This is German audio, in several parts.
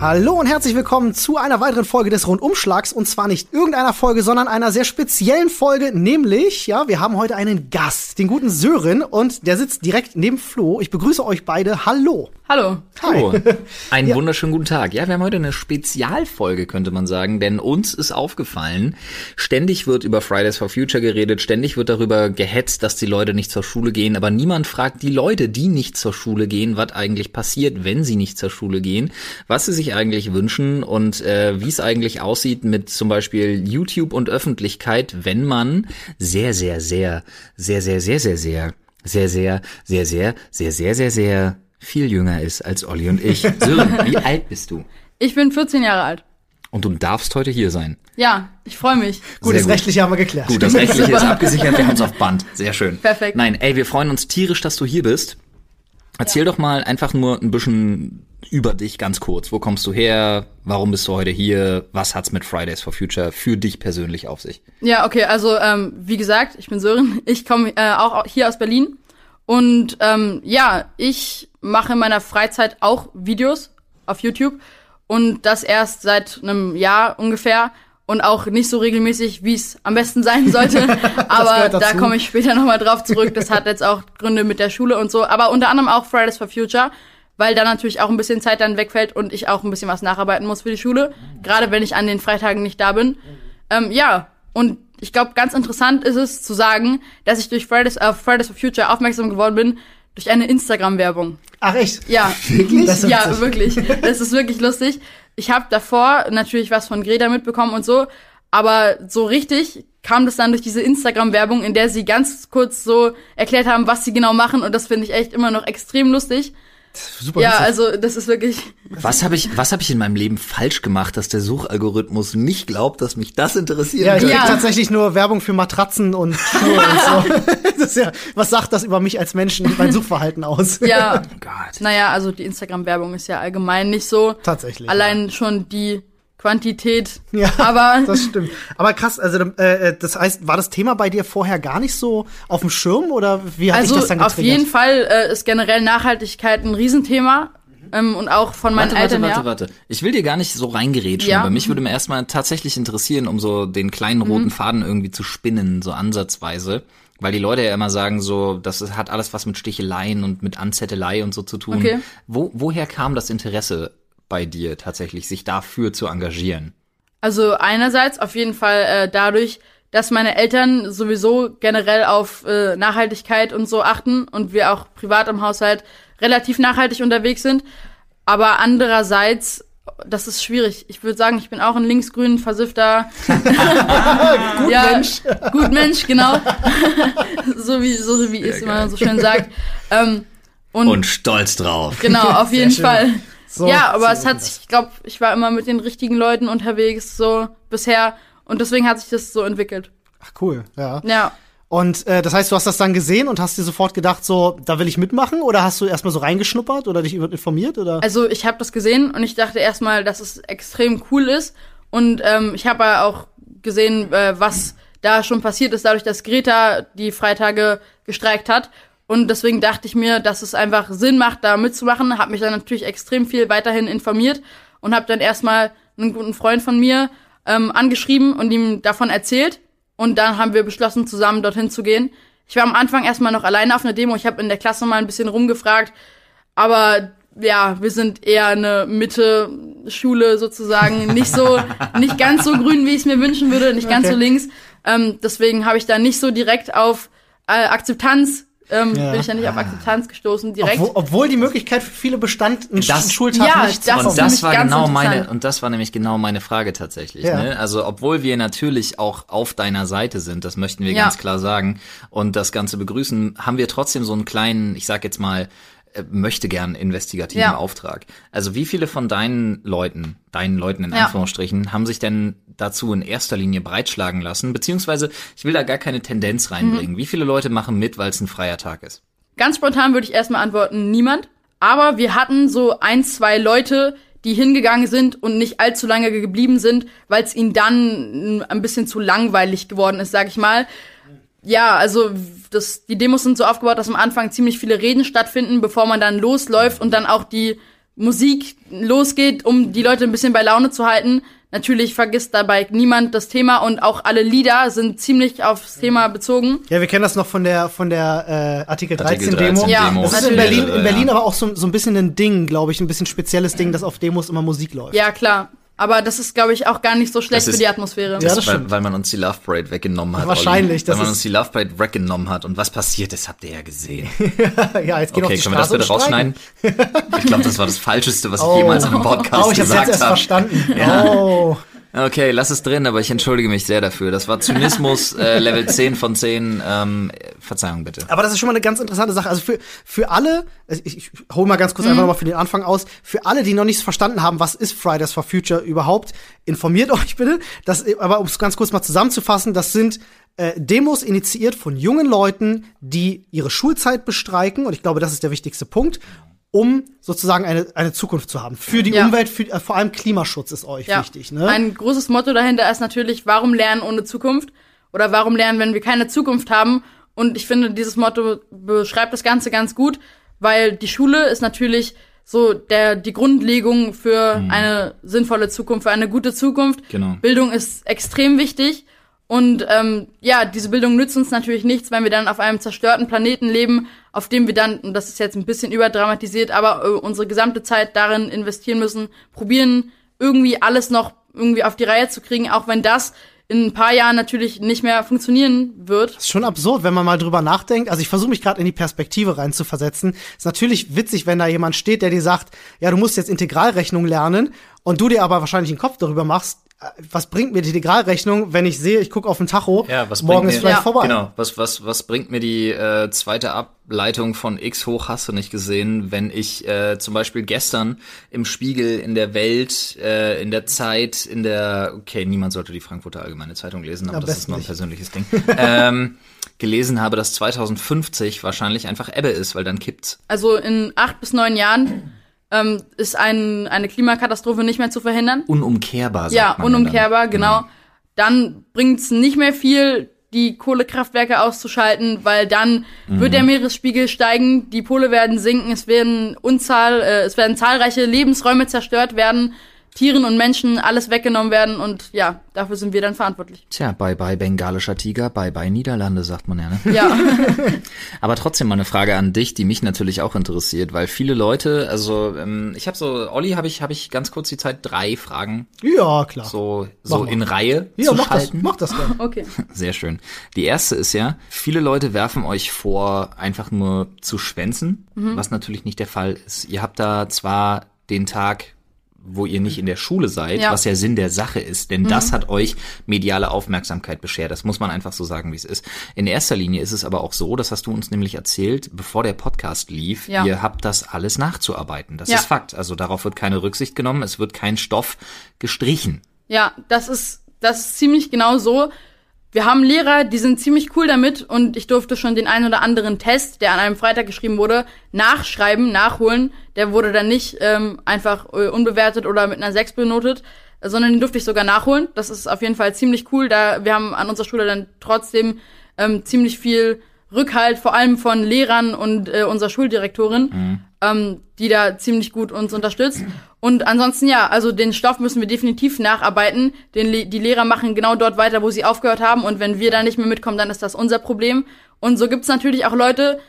Hallo und herzlich willkommen zu einer weiteren Folge des Rundumschlags und zwar nicht irgendeiner Folge, sondern einer sehr speziellen Folge, nämlich, ja, wir haben heute einen Gast, den guten Sören und der sitzt direkt neben Flo. Ich begrüße euch beide. Hallo. Hallo. Hallo. Einen Ja. wunderschönen guten Tag. Ja, wir haben heute eine Spezialfolge, könnte man sagen, denn uns ist aufgefallen, ständig wird über Fridays for Future geredet, ständig wird darüber gehetzt, dass die Leute nicht zur Schule gehen, aber niemand fragt die Leute, die nicht zur Schule gehen, was eigentlich passiert, wenn sie nicht zur Schule gehen, was sie sich eigentlich wünschen und äh, wie es eigentlich aussieht mit zum Beispiel YouTube und Öffentlichkeit, wenn man sehr, sehr, sehr, sehr, sehr, sehr, sehr, sehr, sehr, sehr, sehr, sehr, sehr, sehr, sehr, sehr viel jünger ist als Olli und ich. Sören, wie alt bist du? Ich bin 14 Jahre alt. Und du darfst heute hier sein. Ja, ich freue mich. Gut, Sehr das gut. Rechtliche haben wir geklärt. Gut, das Rechtliche ist abgesichert, wir haben es auf Band. Sehr schön. Perfekt. Nein, ey, wir freuen uns tierisch, dass du hier bist. Erzähl doch mal einfach nur ein bisschen über dich ganz kurz. Wo kommst du her? Warum bist du heute hier? Was hat's mit Fridays for Future für dich persönlich auf sich? Ja, okay, also ähm, wie gesagt, ich bin Sören. Ich komme äh, auch hier aus Berlin. Und ähm, ja, ich mache in meiner Freizeit auch Videos auf YouTube. Und das erst seit einem Jahr ungefähr. Und auch nicht so regelmäßig, wie es am besten sein sollte. Aber da komme ich später nochmal drauf zurück. Das hat jetzt auch Gründe mit der Schule und so. Aber unter anderem auch Fridays for Future. Weil da natürlich auch ein bisschen Zeit dann wegfällt und ich auch ein bisschen was nacharbeiten muss für die Schule. Gerade wenn ich an den Freitagen nicht da bin. Ähm, ja, und ich glaube, ganz interessant ist es zu sagen, dass ich durch Fridays, äh, Fridays for Future aufmerksam geworden bin durch eine Instagram-Werbung. Ach echt? Ja, Wirklich? Ja, wirklich. Das ist wirklich lustig. Ich habe davor natürlich was von Greta mitbekommen und so, aber so richtig kam das dann durch diese Instagram-Werbung, in der sie ganz kurz so erklärt haben, was sie genau machen und das finde ich echt immer noch extrem lustig. Super Ja, also das ist wirklich Was habe ich, was habe ich in meinem Leben falsch gemacht, dass der Suchalgorithmus nicht glaubt, dass mich das interessiert? Ja, ich krieg Ja. tatsächlich nur Werbung für Matratzen und Schuhe und so. Das ist ja, was sagt das über mich als Menschen und mein Suchverhalten aus? ja, Oh Gott. naja, also die Instagram-Werbung ist ja allgemein nicht so. Tatsächlich, Allein schon die Quantität. Ja, aber das stimmt. Aber krass, also äh, das heißt, war das Thema bei dir vorher gar nicht so auf dem Schirm oder wie hat also dich das dann auf getriggert? jeden Fall äh, ist generell Nachhaltigkeit ein Riesenthema. Ähm, und auch von meinen Warte, warte, Eltern warte, her. warte. Ich will dir gar nicht so reingerätschen, Ja. aber mich würde mir erstmal tatsächlich interessieren, um so den kleinen roten Mhm. Faden irgendwie zu spinnen, so ansatzweise. Weil die Leute ja immer sagen, so, das hat alles was mit Sticheleien und mit Anzettelei und so zu tun. Okay. Wo, woher kam das Interesse bei dir tatsächlich, sich dafür zu engagieren? Also einerseits auf jeden Fall äh, dadurch, dass meine Eltern sowieso generell auf äh, Nachhaltigkeit und so achten und wir auch privat im Haushalt relativ nachhaltig unterwegs sind. Aber andererseits, das ist schwierig. Ich würde sagen, ich bin auch ein linksgrün versiffter gut ja, Mensch. Gut Mensch, genau. so wie so wie es immer so schön sagt. Ähm, und, stolz drauf. genau, auf jeden. Fall. So, ja, aber es hat sich, ich glaube, ich war immer mit den richtigen Leuten unterwegs, so bisher. Und deswegen hat sich das so entwickelt. Ach, cool, ja. Ja. Und äh, das heißt, du hast das dann gesehen und hast dir sofort gedacht, so, da will ich mitmachen? Oder hast du erstmal so reingeschnuppert oder dich informiert? Oder? Also ich habe das gesehen und ich dachte erstmal, dass es extrem cool ist. Und ähm, ich habe ja auch gesehen, äh, was da schon passiert ist, dadurch, dass Greta die Freitage gestreikt hat. Und deswegen dachte ich mir, dass es einfach Sinn macht, da mitzumachen. Habe mich dann natürlich extrem viel weiterhin informiert und habe dann erstmal einen guten Freund von mir ähm, angeschrieben und ihm davon erzählt. Und dann haben wir beschlossen, zusammen dorthin zu gehen. Ich war am Anfang erstmal noch alleine auf einer Demo. Ich habe in der Klasse mal ein bisschen rumgefragt. Aber ja, wir sind eher eine Mitte-Schule sozusagen. Nicht so, nicht ganz so grün, wie ich es mir wünschen würde, nicht ganz Okay. so links. Ähm, deswegen habe ich da nicht so direkt auf äh, Akzeptanz, ähm, Ja. bin ich da nicht auf Akzeptanz gestoßen direkt. Obwohl, obwohl die Möglichkeit für viele bestand, einen Das- Sch- Schultag Ja, nicht das und das war ganz genau meine und das war nämlich genau meine Frage tatsächlich. Ja. Ne? Also obwohl wir natürlich auch auf deiner Seite sind, das möchten wir Ja. ganz klar sagen und das Ganze begrüßen, haben wir trotzdem so einen kleinen, ich sag jetzt mal möchte gern investigativen Ja. Auftrag. Also wie viele von deinen Leuten, deinen Leuten in Ja. Anführungsstrichen, haben sich denn dazu in erster Linie breitschlagen lassen? Beziehungsweise, ich will da gar keine Tendenz reinbringen. Wie viele Leute machen mit, weil es ein freier Tag ist? Ganz spontan würde ich erstmal antworten, niemand. Aber wir hatten so ein, zwei Leute, die hingegangen sind und nicht allzu lange geblieben sind, weil es ihnen dann ein bisschen zu langweilig geworden ist, sag ich mal. Ja, also das, die Demos sind so aufgebaut, dass am Anfang ziemlich viele Reden stattfinden, bevor man dann losläuft und dann auch die Musik losgeht, um die Leute ein bisschen bei Laune zu halten. Natürlich vergisst dabei niemand das Thema und auch alle Lieder sind ziemlich aufs Thema bezogen. Ja, wir kennen das noch von der von der äh, Artikel 13 Artikel Demo. 13 Ja, Demo. Das ist in. Berlin, in Berlin aber auch so, so ein bisschen ein Ding, glaube ich, ein bisschen spezielles Ding, dass auf Demos immer Musik läuft. Ja, klar. Aber das ist, glaube ich, auch gar nicht so schlecht Das ist- für die Atmosphäre. Ja, das weil, stimmt. weil man uns die Love Parade weggenommen hat. Wahrscheinlich, Olli. das Weil man ist- uns die Love Parade weggenommen hat. Und was passiert ist, habt ihr ja gesehen. ja, jetzt gehen Okay, auf die können wir das bitte rausschneiden? Ich glaube, das war das Falscheste, was ich Oh. jemals in einem Podcast Oh, ich gesagt jetzt erst habe. verstanden. Ja. Oh. Okay, lass es drin, aber ich entschuldige mich sehr dafür. Das war Zynismus, äh, Level 10 von 10. Ähm, Verzeihung bitte. Aber das ist schon mal eine ganz interessante Sache. Also für, für alle, also ich, ich hole mal ganz kurz Mhm. einfach nochmal für den Anfang aus, für alle, die noch nicht verstanden haben, was ist Fridays for Future überhaupt, informiert euch bitte. Das, aber um es ganz kurz mal zusammenzufassen, das sind äh, Demos initiiert von jungen Leuten, die ihre Schulzeit bestreiken, und ich glaube, das ist der wichtigste Punkt, um sozusagen eine, eine Zukunft zu haben. Für die Ja. Umwelt, für, äh, vor allem Klimaschutz ist euch wichtig. Ne? Ein großes Motto dahinter ist natürlich, warum lernen ohne Zukunft? Oder warum lernen, wenn wir keine Zukunft haben? Und ich finde, dieses Motto beschreibt das Ganze ganz gut, weil die Schule ist natürlich so der, die Grundlegung für eine sinnvolle Zukunft, für eine gute Zukunft. Genau. Bildung ist extrem wichtig. Und ähm, ja, diese Bildung nützt uns natürlich nichts, wenn wir dann auf einem zerstörten Planeten leben, auf dem wir dann, und das ist jetzt ein bisschen überdramatisiert, aber äh, unsere gesamte Zeit darin investieren müssen, probieren irgendwie alles noch irgendwie auf die Reihe zu kriegen, auch wenn das in ein paar Jahren natürlich nicht mehr funktionieren wird. ist schon absurd, wenn man mal drüber nachdenkt. Also ich versuche mich gerade in die Perspektive rein zu versetzen. Ist natürlich witzig, wenn da jemand steht, der dir sagt, ja, du musst jetzt Integralrechnung lernen und du dir aber wahrscheinlich einen Kopf darüber machst, was bringt mir die Integralrechnung, wenn ich sehe, ich gucke auf den Tacho, Ja, was morgen bringt ist mir, vielleicht Ja. vorbei. Genau, was, was, was bringt mir die äh, zweite Ableitung von X hoch, hast du nicht gesehen, wenn ich äh, zum Beispiel gestern im Spiegel, in der Welt, äh, in der Zeit, in der, okay, niemand sollte die Frankfurter Allgemeine Zeitung lesen, aber Am das ist nur ein nicht. persönliches Ding, ähm, gelesen habe, dass 2050 wahrscheinlich einfach Ebbe ist, weil dann kippt's. Also in acht bis neun Jahren ähm, ist ein, eine Klimakatastrophe nicht mehr zu verhindern. Unumkehrbar, sagt Ja, man dann. unumkehrbar, genau. Dann bringt's nicht mehr viel, die Kohlekraftwerke auszuschalten, weil dann wird der Meeresspiegel steigen, die Pole werden sinken, es werden Unzahl, äh, es werden zahlreiche Lebensräume zerstört werden, Tieren und Menschen alles weggenommen werden und ja, dafür sind wir dann verantwortlich. Tja, bye bye bengalischer Tiger, bye bye Niederlande, sagt man ja, ne? Ja, Aber trotzdem mal eine Frage an dich, die mich natürlich auch interessiert, weil viele Leute, also ähm, ich habe so, Olli, habe ich, habe ich ganz kurz die Zeit, drei Fragen Ja, klar. so so in Reihe ja, zu mach das, schalten. mach das gerne. okay. Sehr schön. Die erste ist ja, viele Leute werfen euch vor, einfach nur zu schwänzen, was natürlich nicht der Fall ist. Ihr habt da zwar den Tag wo ihr nicht in der Schule seid, Ja. was ja Sinn der Sache ist, denn das hat euch mediale Aufmerksamkeit beschert. Das muss man einfach so sagen, wie es ist. In erster Linie ist es aber auch so, das hast du uns nämlich erzählt, bevor der Podcast lief, Ja. ihr habt das alles nachzuarbeiten. Das Ja. ist Fakt. Also darauf wird keine Rücksicht genommen, es wird kein Stoff gestrichen. Ja, das ist, das ist ziemlich genau so. Wir haben Lehrer, die sind ziemlich cool damit und ich durfte schon den einen oder anderen Test, der an einem Freitag geschrieben wurde, nachschreiben, nachholen. Der wurde dann nicht ähm, einfach äh, unbewertet oder mit einer 6 benotet, sondern den durfte ich sogar nachholen. Das ist auf jeden Fall ziemlich cool. Da wir haben an unserer Schule dann trotzdem ähm, ziemlich viel Rückhalt, vor allem von Lehrern und äh, unserer Schuldirektorin, ähm, die da ziemlich gut uns unterstützt. Und ansonsten ja, also den Stoff müssen wir definitiv nacharbeiten. Den, die Lehrer machen genau dort weiter, wo sie aufgehört haben. Und wenn wir da nicht mehr mitkommen, dann ist das unser Problem. Und so gibt's natürlich auch Leute,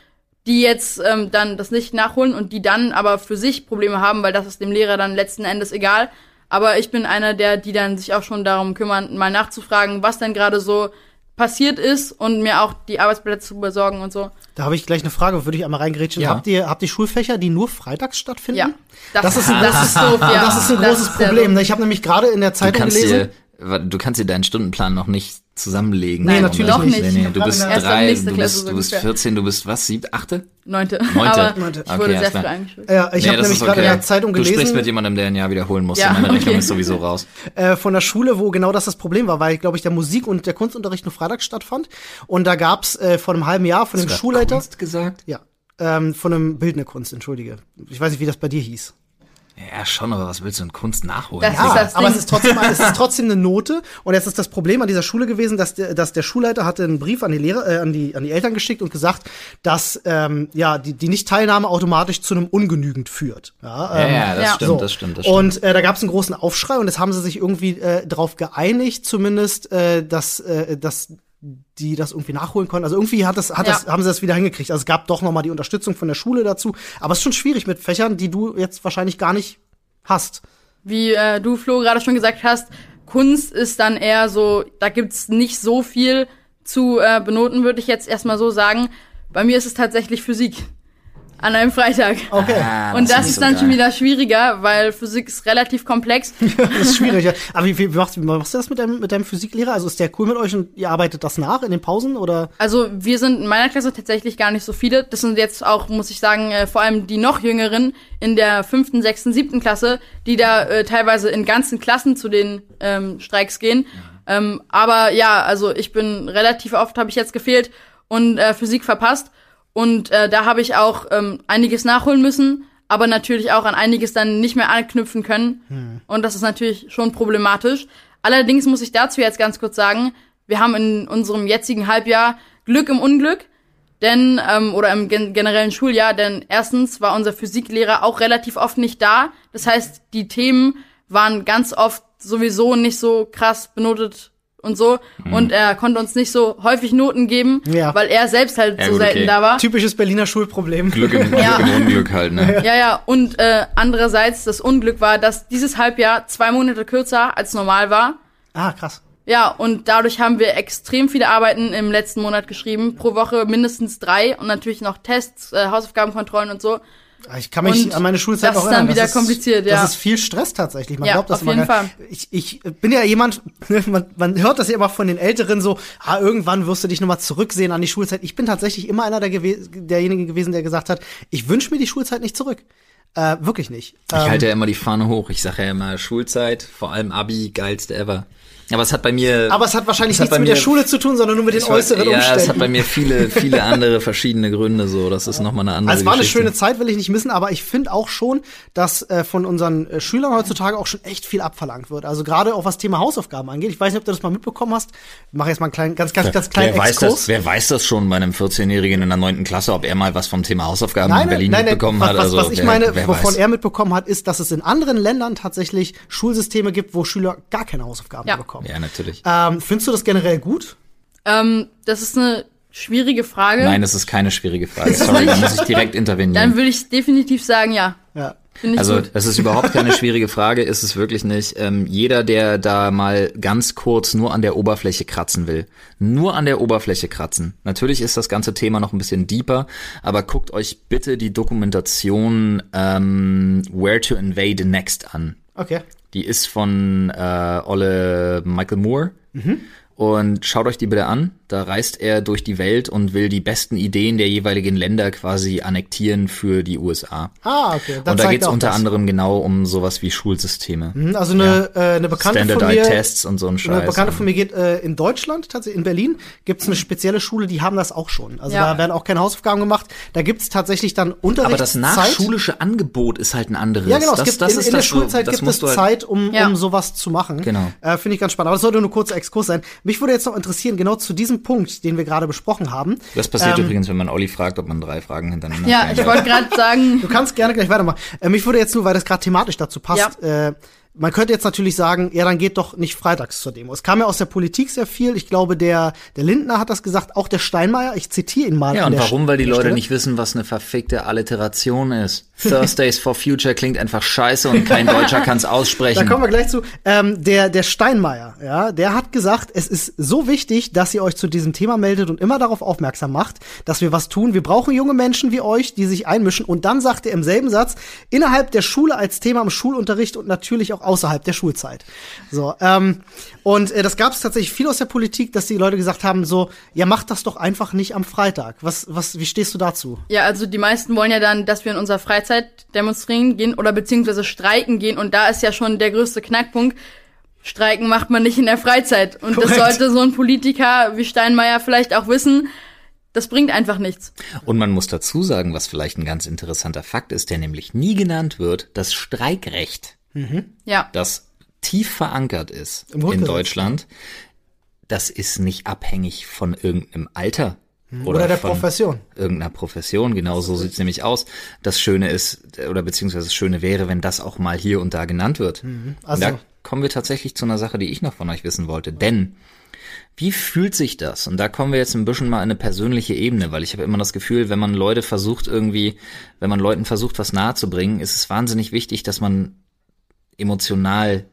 die jetzt ähm, dann das nicht nachholen und die dann aber für sich Probleme haben, weil das ist dem Lehrer dann letzten Endes egal. Aber ich bin einer der, die dann sich auch schon darum kümmern, mal nachzufragen, was denn gerade so passiert ist und mir auch die Arbeitsplätze zu besorgen und so. Da habe ich gleich eine Frage, würde ich einmal reingrätschen. Ja. Habt ihr, habt ihr Schulfächer, die nur freitags stattfinden? Ja, Das ist ein das großes- ist doof, ja. Das ist ein großes sehr Problem. doof. Ich habe nämlich gerade in der Du Zeitung kannst gelesen. dir, du kannst dir deinen Stundenplan noch nicht zusammenlegen. Nee, Um natürlich das- nicht. Nee, nee, du bist drei, du bist, du bist ungefähr. 14, du bist was, siebte, achte? Neunte. Neunte. Aber Neunte. ich Okay, wurde alles sehr früh eingeschult. Äh, ich habe nämlich gerade in der Zeitung Du sprichst gelesen, mit jemandem, der ein Jahr wiederholen muss. Ja, Meine Rechnung okay. ist sowieso raus. äh, von der Schule, wo genau das das Problem war, weil, glaube ich, der Musik- und der Kunstunterricht nur freitags stattfand. Und da gab's äh, vor einem halben Jahr von dem Hast du grad Schulleiter, Kunst gesagt? ja, ähm, von einem bildende Kunst, entschuldige. Ich weiß nicht, wie das bei dir hieß. Ja, schon, aber was willst du in Kunst nachholen? Das Ja, ist das aber es ist, trotzdem, es ist trotzdem eine Note. Und jetzt ist das Problem an dieser Schule gewesen, dass der, dass der Schulleiter hatte einen Brief an die Lehrer, äh, an die, an die Eltern geschickt und gesagt, dass ähm, ja die, die Nichtteilnahme automatisch zu einem Ungenügend führt. Ja, ja, ähm, ja, das ja. stimmt, so. das stimmt, das stimmt. Und äh, da gab es einen großen Aufschrei und jetzt haben sie sich irgendwie äh, darauf geeinigt, zumindest, äh, dass, äh, dass die das irgendwie nachholen konnten. Also irgendwie hat das, hat Ja. das, haben sie das wieder hingekriegt. Also es gab doch noch mal die Unterstützung von der Schule dazu. Aber es ist schon schwierig mit Fächern, die du jetzt wahrscheinlich gar nicht hast. Wie äh, du, Flo, gerade schon gesagt hast, Kunst ist dann eher so, da gibt's nicht so viel zu äh, benoten, würde ich jetzt erstmal so sagen. Bei mir ist es tatsächlich Physik. An einem Freitag. Okay. Ah, Und das nicht ist so dann geil. schon wieder schwieriger, weil Physik ist relativ komplex. das ist schwierig. ja. Aber wie, wie, machst, wie machst du das mit deinem, mit deinem Physiklehrer? Also ist der cool mit euch und ihr arbeitet das nach in den Pausen oder? Also wir sind in meiner Klasse tatsächlich gar nicht so viele. Das sind jetzt auch, muss ich sagen, äh, vor allem die noch jüngeren in der fünften, sechsten, siebten Klasse, die da äh, teilweise in ganzen Klassen zu den ähm, Streiks gehen. Ähm, aber ja, also ich bin relativ oft, habe ich jetzt gefehlt und äh, Physik verpasst. Und äh, da habe ich auch ähm, einiges nachholen müssen, aber natürlich auch an einiges dann nicht mehr anknüpfen können. Und das ist natürlich schon problematisch. Allerdings muss ich dazu jetzt ganz kurz sagen, wir haben in unserem jetzigen Halbjahr Glück im Unglück, denn ähm, oder im gen generellen Schuljahr, denn erstens war unser Physiklehrer auch relativ oft nicht da. Das heißt, die Themen waren ganz oft sowieso nicht so krass benotet und so und er konnte uns nicht so häufig Noten geben, Ja. weil er selbst halt Ja, so gut, selten okay. da war. Typisches Berliner Schulproblem. Glück im, Ja. Glück im Unglück halt, ne? Ja, ja, und äh, andererseits das Unglück war, dass dieses Halbjahr zwei Monate kürzer als normal war. Ah, krass. Ja, und dadurch haben wir extrem viele Arbeiten im letzten Monat geschrieben, pro Woche mindestens drei und natürlich noch Tests, äh, Hausaufgabenkontrollen und so. Ich kann mich Und an meine Schulzeit das noch ist dann erinnern. wieder kompliziert, ja. Das ist viel Stress tatsächlich. Man Ja, glaubt das auf immer jeden. Fall. Ich, ich bin ja jemand, man, man hört das ja immer von den Älteren so, ah, irgendwann wirst du dich nochmal zurücksehen an die Schulzeit. Ich bin tatsächlich immer einer der gewe derjenigen gewesen, der gesagt hat, ich wünsche mir die Schulzeit nicht zurück. Äh, wirklich nicht. Ich halte ja immer die Fahne hoch. Ich sage ja immer Schulzeit, vor allem Abi, geilste ever. Aber es hat bei mir. Aber es hat wahrscheinlich es hat nichts bei mit der Schule zu tun, sondern nur mit den Ich weiß- äußeren ja, Umständen. es hat bei mir viele, viele andere verschiedene Gründe so. Das ist nochmal eine andere Also es war eine Geschichte. schöne Zeit, will ich nicht missen, aber ich finde auch schon, dass äh, von unseren äh, Schülern heutzutage auch schon echt viel abverlangt wird. Also gerade auch was Thema Hausaufgaben angeht. Ich weiß nicht, ob du das mal mitbekommen hast. Ich mache jetzt mal einen kleinen, ganz, ganz, ganz kleinen wer weiß, Exkurs. das, wer weiß das schon bei einem 14-Jährigen in der 9. Klasse, ob er mal was vom Thema Hausaufgaben Nein, in Berlin nein, nein, mitbekommen was, hat? was, Also, was ich wer, meine, wer wovon weiß. er mitbekommen hat, ist, dass es in anderen Ländern tatsächlich Schulsysteme gibt, wo Schüler gar keine Hausaufgaben Ja. mehr bekommen. Ja, natürlich. Ähm, findest du das generell gut? Ähm, das ist eine schwierige Frage. Nein, das ist keine schwierige Frage. Sorry, da muss ich direkt intervenieren. Dann würde ich definitiv sagen, ja. Ja. Also gut. das ist überhaupt keine schwierige Frage, ist es wirklich nicht. Ähm, jeder, der da mal ganz kurz nur an der Oberfläche kratzen will, nur an der Oberfläche kratzen. Natürlich ist das ganze Thema noch ein bisschen deeper, aber guckt euch bitte die Dokumentation ähm, Where to Invade Next an. Okay. Die ist von äh, Olle Michael Moore. Und schaut euch die bitte an. Da reist er durch die Welt und will die besten Ideen der jeweiligen Länder quasi annektieren für die USA. Ah, okay. Dann und da geht's auch unter das. anderem genau um sowas wie Schulsysteme. Mhm, Also eine, äh, eine Bekannte von Standardized mir, Tests und so ein eine Scheiß. Bekannte von mir geht äh, in Deutschland, tatsächlich in Berlin, gibt's eine spezielle Schule, die haben das auch schon. Also Ja. da werden auch keine Hausaufgaben gemacht. Da gibt's tatsächlich dann aber Unterrichtszeit. das nachschulische Angebot ist halt ein anderes. Ja, genau. Das, es gibt, das in, ist in der Schulzeit das gibt es halt- Zeit, um, Ja. um sowas zu machen. Genau. Äh, Finde ich ganz spannend. Aber das sollte nur ein kurzer Exkurs sein. Mich würde jetzt noch interessieren, genau zu diesem Punkt, den wir gerade besprochen haben. Das passiert Ähm, übrigens, wenn man Olli fragt, ob man drei Fragen hintereinander Ja, ich wollte gerade sagen, Du kannst gerne gleich weitermachen. Äh, mich würde jetzt nur, weil das gerade thematisch dazu passt, äh, man könnte jetzt natürlich sagen, ja, dann geht doch nicht freitags zur Demo. Es kam ja aus der Politik sehr viel. Ich glaube, der, der Lindner hat das gesagt, auch der Steinmeier. Ich zitiere ihn mal. Ja, an und warum? Weil die Leute Stelle. nicht wissen, was eine verfickte Alliteration ist. Thursdays for Future klingt einfach scheiße und kein Deutscher kann's Da aussprechen. kommen wir gleich zu. Ähm, der, der Steinmeier, ja, der hat gesagt, es ist so wichtig, dass ihr euch zu diesem Thema meldet und immer darauf aufmerksam macht, dass wir was tun. Wir brauchen junge Menschen wie euch, die sich einmischen. Und dann sagt er im selben Satz, innerhalb der Schule als Thema im Schulunterricht und natürlich auch außerhalb der Schulzeit. So, ähm, und äh, das gab es tatsächlich viel aus der Politik, dass die Leute gesagt haben, so, ja, macht das doch einfach nicht am Freitag. Was, was, wie stehst du dazu? ja, also die meisten wollen ja dann, dass wir in unserer Freizeit demonstrieren gehen oder beziehungsweise streiken gehen und da ist ja schon der größte Knackpunkt. Streiken macht man nicht in der Freizeit. Und das Korrekt. sollte so ein Politiker wie Steinmeier vielleicht auch wissen. Das bringt einfach nichts. Und man muss dazu sagen, was vielleicht ein ganz interessanter Fakt ist, der nämlich nie genannt wird, das Streikrecht, Ja. das tief verankert ist in. Deutschland, das ist nicht abhängig von irgendeinem Alter. Oder der von Profession. Irgendeiner Profession, genau so sieht's nämlich aus. Das Schöne ist, oder beziehungsweise das Schöne wäre, wenn das auch mal hier und da genannt wird. Also- da kommen wir tatsächlich zu einer Sache, die ich noch von euch wissen wollte. Denn wie fühlt sich das? Und da kommen wir jetzt ein bisschen mal in eine persönliche Ebene, weil ich habe immer das Gefühl, wenn man Leute versucht irgendwie, wenn man Leuten versucht, was nahezubringen, ist es wahnsinnig wichtig, dass man emotional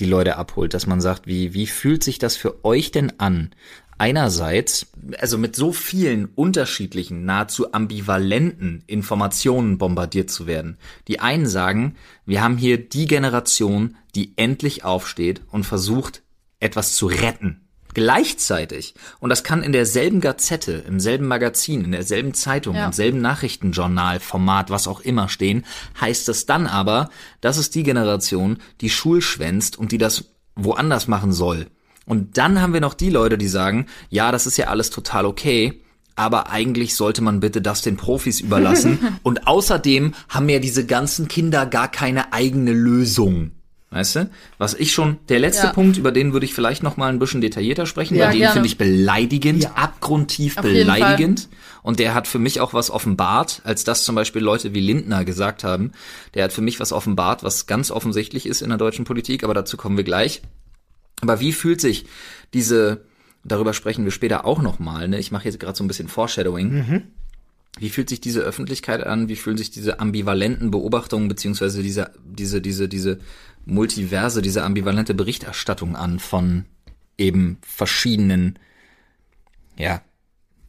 die Leute abholt, dass man sagt, wie, wie fühlt sich das für euch denn an? Einerseits, also mit so vielen unterschiedlichen, nahezu ambivalenten Informationen bombardiert zu werden. Die einen sagen, wir haben hier die Generation, die endlich aufsteht und versucht, etwas zu retten. Gleichzeitig, und das kann in derselben Gazette, im selben Magazin, in derselben Zeitung, Ja. im selben Nachrichtenjournal, Format, was auch immer stehen, heißt es dann aber, das ist die Generation, die Schul schwänzt und die das woanders machen soll. Und dann haben wir noch die Leute, die sagen, ja, das ist ja alles total okay, aber eigentlich sollte man bitte das den Profis überlassen. und außerdem haben ja diese ganzen Kinder gar keine eigene Lösung. Weißt du? Was ich schon, der letzte Ja. Punkt, über den würde ich vielleicht noch mal ein bisschen detaillierter sprechen, Ja, weil den finde ich beleidigend, Ja. abgrundtief Auf beleidigend. Und der hat für mich auch was offenbart, als das zum Beispiel Leute wie Lindner gesagt haben. Der hat für mich was offenbart, was ganz offensichtlich ist in der deutschen Politik, aber dazu kommen wir gleich. Aber wie fühlt sich diese, darüber sprechen wir später auch nochmal, ne? ich mache jetzt gerade so ein bisschen Foreshadowing. Wie fühlt sich diese Öffentlichkeit an? Wie fühlen sich diese ambivalenten Beobachtungen beziehungsweise diese, diese, diese, diese Multiverse, diese ambivalente Berichterstattung an von eben verschiedenen, ja,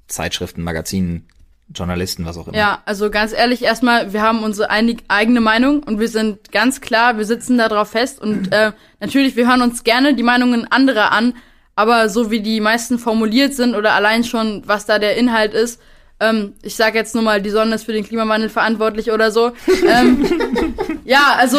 Zeitschriften, Magazinen, Journalisten, was auch immer. Ja, also ganz ehrlich, erstmal, wir haben unsere einig, eigene Meinung und wir sind ganz klar, wir sitzen da drauf fest und äh, natürlich, wir hören uns gerne die Meinungen anderer an, aber so wie die meisten formuliert sind oder allein schon, was da der Inhalt ist, ähm, ich sage jetzt nur mal, die Sonne ist für den Klimawandel verantwortlich oder so. ähm, ja, also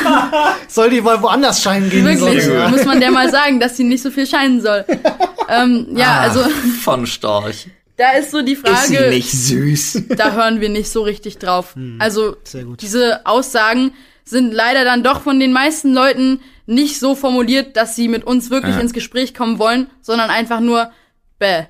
Soll die wohl woanders scheinen gehen? wirklich, muss man der mal sagen, dass sie nicht so viel scheinen soll. ähm, ja, Ah, also von Storch. Da ist so die Ist sie Frage. nicht süß? da hören wir nicht so richtig drauf. Also sehr gut. diese Aussagen sind leider dann doch von den meisten Leuten nicht so formuliert, dass sie mit uns wirklich Ja. ins Gespräch kommen wollen, sondern einfach nur bäh.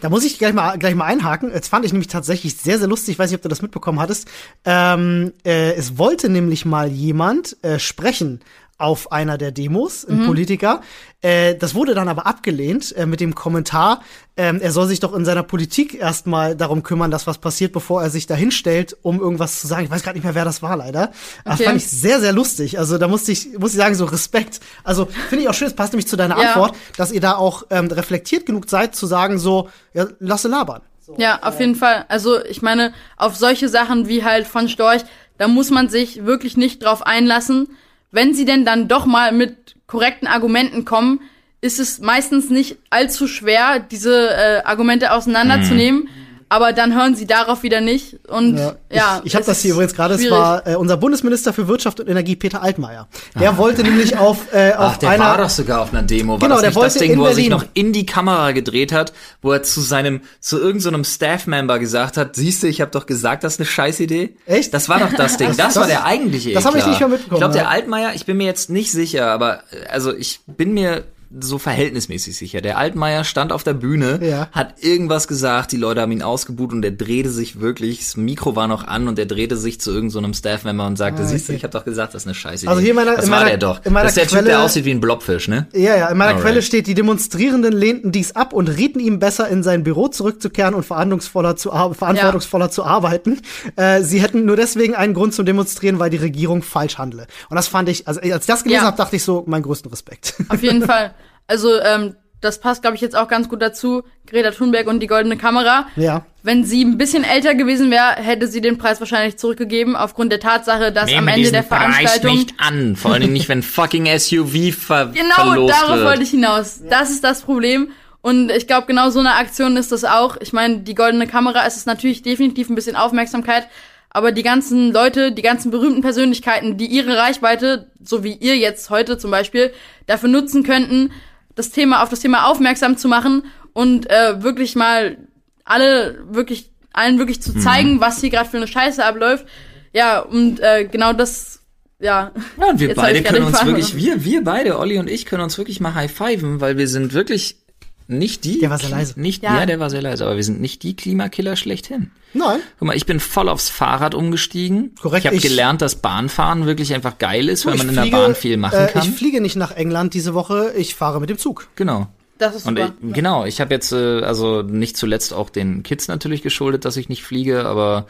Da muss ich gleich mal, gleich mal einhaken. Jetzt fand ich nämlich tatsächlich sehr, sehr lustig. Ich weiß nicht, ob du das mitbekommen hattest. Ähm, äh, es wollte nämlich mal jemand äh, sprechen auf einer der Demos, ein Politiker. Äh, das wurde dann aber abgelehnt äh, mit dem Kommentar, ähm, er soll sich doch in seiner Politik erstmal darum kümmern, dass was passiert, bevor er sich da hinstellt, um irgendwas zu sagen. Ich weiß gerade nicht mehr, wer das war, leider. Das Okay. fand ich sehr, sehr lustig. Also da musste ich, muss ich sagen, so Respekt. Also finde ich auch schön, es passt nämlich zu deiner Ja. Antwort, dass ihr da auch ähm, reflektiert genug seid, zu sagen so, ja, lasse labern. Ja, auf jeden Fall. Also ich meine, auf solche Sachen wie halt von Storch, da muss man sich wirklich nicht drauf einlassen. Wenn sie denn dann doch mal mit korrekten Argumenten kommen, ist es meistens nicht allzu schwer, diese äh, Argumente auseinanderzunehmen. Aber dann hören sie darauf wieder nicht. Und ja, ich ich habe das hier übrigens gerade. Es war äh, unser Bundesminister für Wirtschaft und Energie, Peter Altmaier. Der wollte nämlich auf, äh, auf Ach, der einer. war doch sogar auf einer Demo. War Genau, das der nicht das wollte Ding, in wo er sich Berlin. noch in die Kamera gedreht hat, wo er zu seinem, zu irgendeinem Staff-Member gesagt hat, siehst du, ich habe doch gesagt, das ist eine Scheißidee. Echt? Das war doch das Ding. Das, Das- war der eigentliche das hab ich nicht mehr mitbekommen, Ich glaube, der ja. Altmaier, ich bin mir jetzt nicht sicher, aber äh, also ich bin mir so verhältnismäßig sicher. Der Altmaier stand auf der Bühne, Ja. hat irgendwas gesagt, die Leute haben ihn ausgebuht und er drehte sich wirklich, das Mikro war noch an und er drehte sich zu irgendeinem Staff-Member und sagte, Ah, siehst du, ich habe doch gesagt, das ist eine Scheiße. Also hier in meiner- das in war meiner- der doch. in meiner das ist der Typ, der Quelle- aussieht wie ein Blobfisch, ne? Ja, ja, in meiner Alright. Quelle steht, die Demonstrierenden lehnten dies ab und rieten ihm besser in sein Büro zurückzukehren und verantwortungsvoller zu, ar- verantwortungsvoller zu arbeiten. Äh, sie hätten nur deswegen einen Grund zum Demonstrieren, weil die Regierung falsch handle. Und das fand ich, also als ich das gelesen Ja. habe, dachte ich so, meinen größten Respekt. Auf jeden Fall. Also, ähm, das passt, glaube ich, jetzt auch ganz gut dazu. Greta Thunberg und die goldene Kamera. ja. Wenn sie ein bisschen älter gewesen wäre, hätte sie den Preis wahrscheinlich zurückgegeben, aufgrund der Tatsache, dass am Nehme Ende diesen der Preis Veranstaltung. nicht an. Vor allen Dingen nicht, wenn fucking SUV ver Genau, darauf wird. wollte ich hinaus. Das ist das Problem. Und ich glaube, genau so eine Aktion ist das auch. Ich meine, die goldene Kamera es ist natürlich definitiv ein bisschen Aufmerksamkeit. Aber die ganzen Leute, die ganzen berühmten Persönlichkeiten, die ihre Reichweite, so wie ihr jetzt heute zum Beispiel, dafür nutzen könnten, das Thema auf das Thema aufmerksam zu machen und äh, wirklich mal alle wirklich, allen wirklich zu zeigen, was hier gerade für eine Scheiße abläuft. Ja, und äh, genau das, ja. Ja, und wir Jetzt beide können uns wirklich, wir, wir beide, Olli und ich, können uns wirklich mal high-fiven, weil wir sind wirklich nicht die. Der war sehr leise. Nicht, ja. Ja. der war sehr leise, aber wir sind nicht die Klimakiller schlechthin. Nein. Guck mal, ich bin voll aufs Fahrrad umgestiegen. Korrekt, Ich habe gelernt, dass Bahnfahren wirklich einfach geil ist, weil man in der fliege, Bahn viel machen äh, kann. Ich fliege nicht nach England diese Woche, ich fahre mit dem Zug. genau. Das ist Und super. ich, genau, ich habe jetzt äh, also nicht zuletzt auch den Kids natürlich geschuldet, dass ich nicht fliege, aber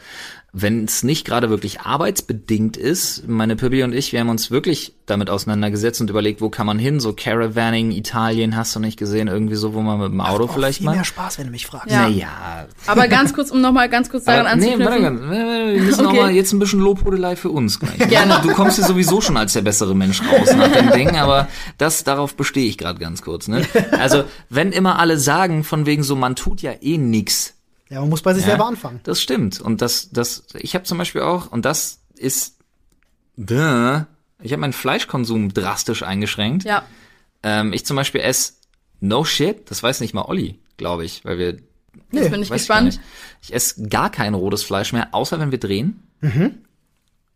wenn es nicht gerade wirklich arbeitsbedingt ist, meine Pippi und ich, wir haben uns wirklich damit auseinandergesetzt und überlegt, wo kann man hin, so Caravaning, Italien, hast du nicht gesehen, irgendwie so, wo man mit dem Auto Auch vielleicht viel mal. mehr Spaß, wenn du mich fragst. Ja. Naja. Aber ganz kurz, um nochmal ganz kurz daran nee, anzuknüpfen. warte, wir müssen Okay. noch mal jetzt ein bisschen Lobhudelei für uns gleich. Gerne. Du kommst hier sowieso schon als der bessere Mensch raus nach dem Ding, aber das, darauf bestehe ich gerade ganz kurz. Ne? Also, wenn immer alle sagen, von wegen so, man tut ja eh nix, Ja, man muss bei sich Ja, selber anfangen. Das stimmt. Und das, das, ich habe zum Beispiel auch, und das ist, duh, ich habe meinen Fleischkonsum drastisch eingeschränkt. Ja. Ähm, ich zum Beispiel esse no shit, das weiß nicht mal Olli, glaube ich, weil wir, Jetzt bin ich ich gespannt. nicht. Ich esse gar kein rotes Fleisch mehr, außer wenn wir drehen.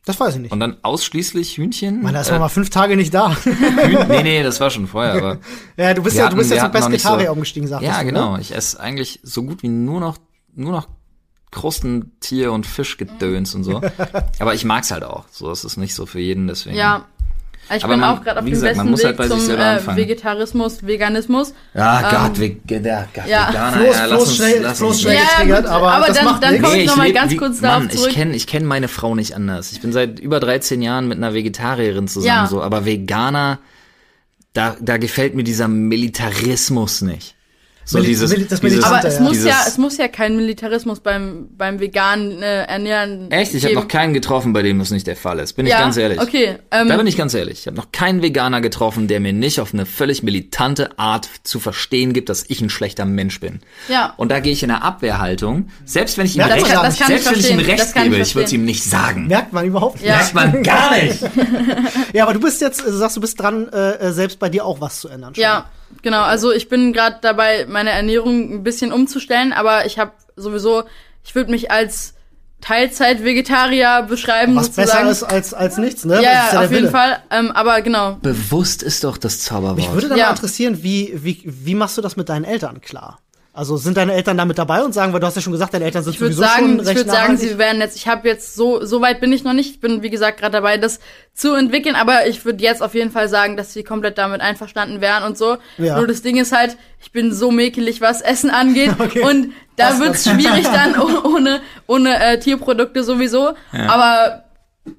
Das weiß ich nicht. Und dann ausschließlich Hühnchen. Man, da ist äh, man mal fünf Tage nicht da. Hühn, nee, nee, das war schon vorher, aber. ja, du bist ja, du bist ja zum Pesketarier so- umgestiegen, sagst Ja, du. genau. Ne? Ich esse eigentlich so gut wie nur noch, nur noch Krusten, Tier und Fischgedöns und so. Aber ich mag's halt auch. So, es ist nicht so für jeden, deswegen. Ja. Ich Aber bin man- auch gerade auf dem gesagt, besten muss halt Weg bei sich zum selber äh, anfangen. Vegetarismus, Veganismus. Ja, Ähm, Gott, wie, der, Gott, ja. Veganer, Floß- ja, lass uns, schnell- lass uns schnell getriggert, aber das dann, macht dann komme ich nochmal ganz wie- kurz Mann, darauf zurück. Ich kenne ich kenn meine Frau nicht anders. Ich bin seit über 13 Jahren mit einer Vegetarierin zusammen, Ja. so, aber Veganer, da, da gefällt mir dieser Militarismus nicht. So Mili- dieses, dieses, Aber es ja. muss ja, es muss ja kein Militarismus beim beim veganen äh, Ernähren. Echt? Ich habe noch keinen getroffen, bei dem das nicht der Fall ist. Bin ich ja, ganz ehrlich. Okay. Ähm, Da bin ich ganz ehrlich. Ich habe noch keinen Veganer getroffen, der mir nicht auf eine völlig militante Art zu verstehen gibt, dass ich ein schlechter Mensch bin. Ja. Und da gehe ich in eine Abwehrhaltung. Selbst wenn ich ihm Ja, recht, kann- kann ich selbst wenn ich ihm recht kann ich gebe, ich würde es ihm nicht sagen. Merkt man überhaupt nicht. Ja. Merkt man gar nicht. Ja, aber du bist jetzt, äh, sagst du bist dran, äh, äh, selbst bei dir auch was zu ändern. schon. Ja, genau. Also ich bin gerade dabei, meine Ernährung ein bisschen umzustellen, aber ich habe sowieso, ich würde mich als Teilzeit-Vegetarier beschreiben Was besser sozusagen. ist als, als nichts, ne? ja, ja, auf jeden Wille. Fall. Ähm, aber genau. Bewusst ist doch das Zauberwort. Mich würde dann Ja. mal interessieren, wie, wie, wie machst du das mit deinen Eltern klar? Also sind deine Eltern damit dabei und sagen, weil du hast ja schon gesagt, deine Eltern sind Ich sowieso sagen, schon ich recht würde sagen, sie werden jetzt, ich habe jetzt so, so weit bin ich noch nicht. Ich bin, wie gesagt, gerade dabei, das zu entwickeln, aber ich würde jetzt auf jeden Fall sagen, dass sie komplett damit einverstanden wären und so. Ja. Nur das Ding ist halt, ich bin so mäkelig, was Essen angeht. Okay. Und da Das- wird's schwierig dann oh- ohne, ohne äh, Tierprodukte sowieso. Aber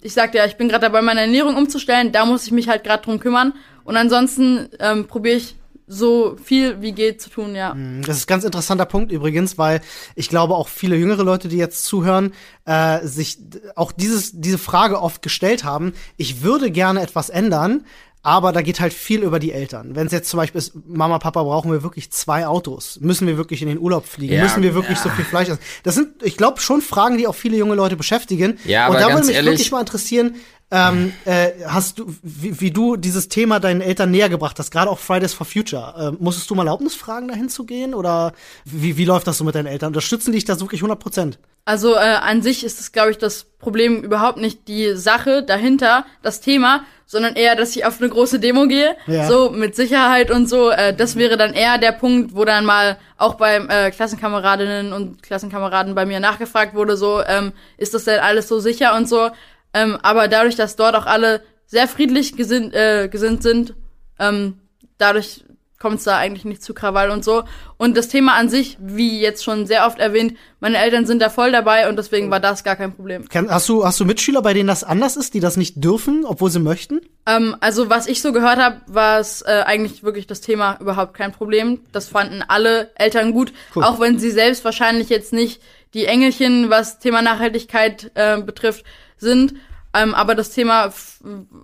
ich sagte ja, ich bin gerade dabei, meine Ernährung umzustellen. Da muss ich mich halt gerade drum kümmern. Und ansonsten ähm, probiere ich so viel wie geht zu tun, ja. Das ist ein ganz interessanter Punkt übrigens, weil ich glaube auch viele jüngere Leute, die jetzt zuhören, äh, sich auch dieses, diese Frage oft gestellt haben. Ich würde gerne etwas ändern, aber da geht halt viel über die Eltern. Wenn es jetzt zum Beispiel ist, Mama, Papa, brauchen wir wirklich zwei Autos? Müssen wir wirklich in den Urlaub fliegen? Ja, Müssen wir wirklich so viel Fleisch essen? Das sind, ich glaube, schon Fragen, die auch viele junge Leute beschäftigen. Ja, Und aber da würde mich ehrlich- wirklich mal interessieren, ähm, äh, hast du, wie, wie du dieses Thema deinen Eltern näher gebracht hast, gerade auch Fridays for Future. Ähm, musstest du mal Erlaubnis fragen, dahin zu gehen? Oder wie, wie läuft das so mit deinen Eltern? Unterstützen dich das wirklich 100 Prozent? Also äh, an sich ist es, glaube ich, das Problem überhaupt nicht die Sache dahinter, das Thema, sondern eher, dass ich auf eine große Demo gehe, Ja. so mit Sicherheit und so. Äh, das wäre dann eher der Punkt, wo dann mal auch beim äh, Klassenkameradinnen und Klassenkameraden bei mir nachgefragt wurde, so ähm, ist das denn alles so sicher und so. Ähm, aber dadurch, dass dort auch alle sehr friedlich gesinnt, äh, gesinnt sind, ähm, dadurch kommt es da eigentlich nicht zu Krawall und so. Und das Thema an sich, wie jetzt schon sehr oft erwähnt, meine Eltern sind da voll dabei und deswegen war das gar kein Problem. Hast du, hast du Mitschüler, bei denen das anders ist, die das nicht dürfen, obwohl sie möchten? Ähm, also was ich so gehört habe, war es äh, eigentlich wirklich das Thema überhaupt kein Problem. Das fanden alle Eltern gut, Cool. auch wenn sie selbst wahrscheinlich jetzt nicht die Engelchen, was Thema Nachhaltigkeit äh, betrifft, sind. Ähm, aber das Thema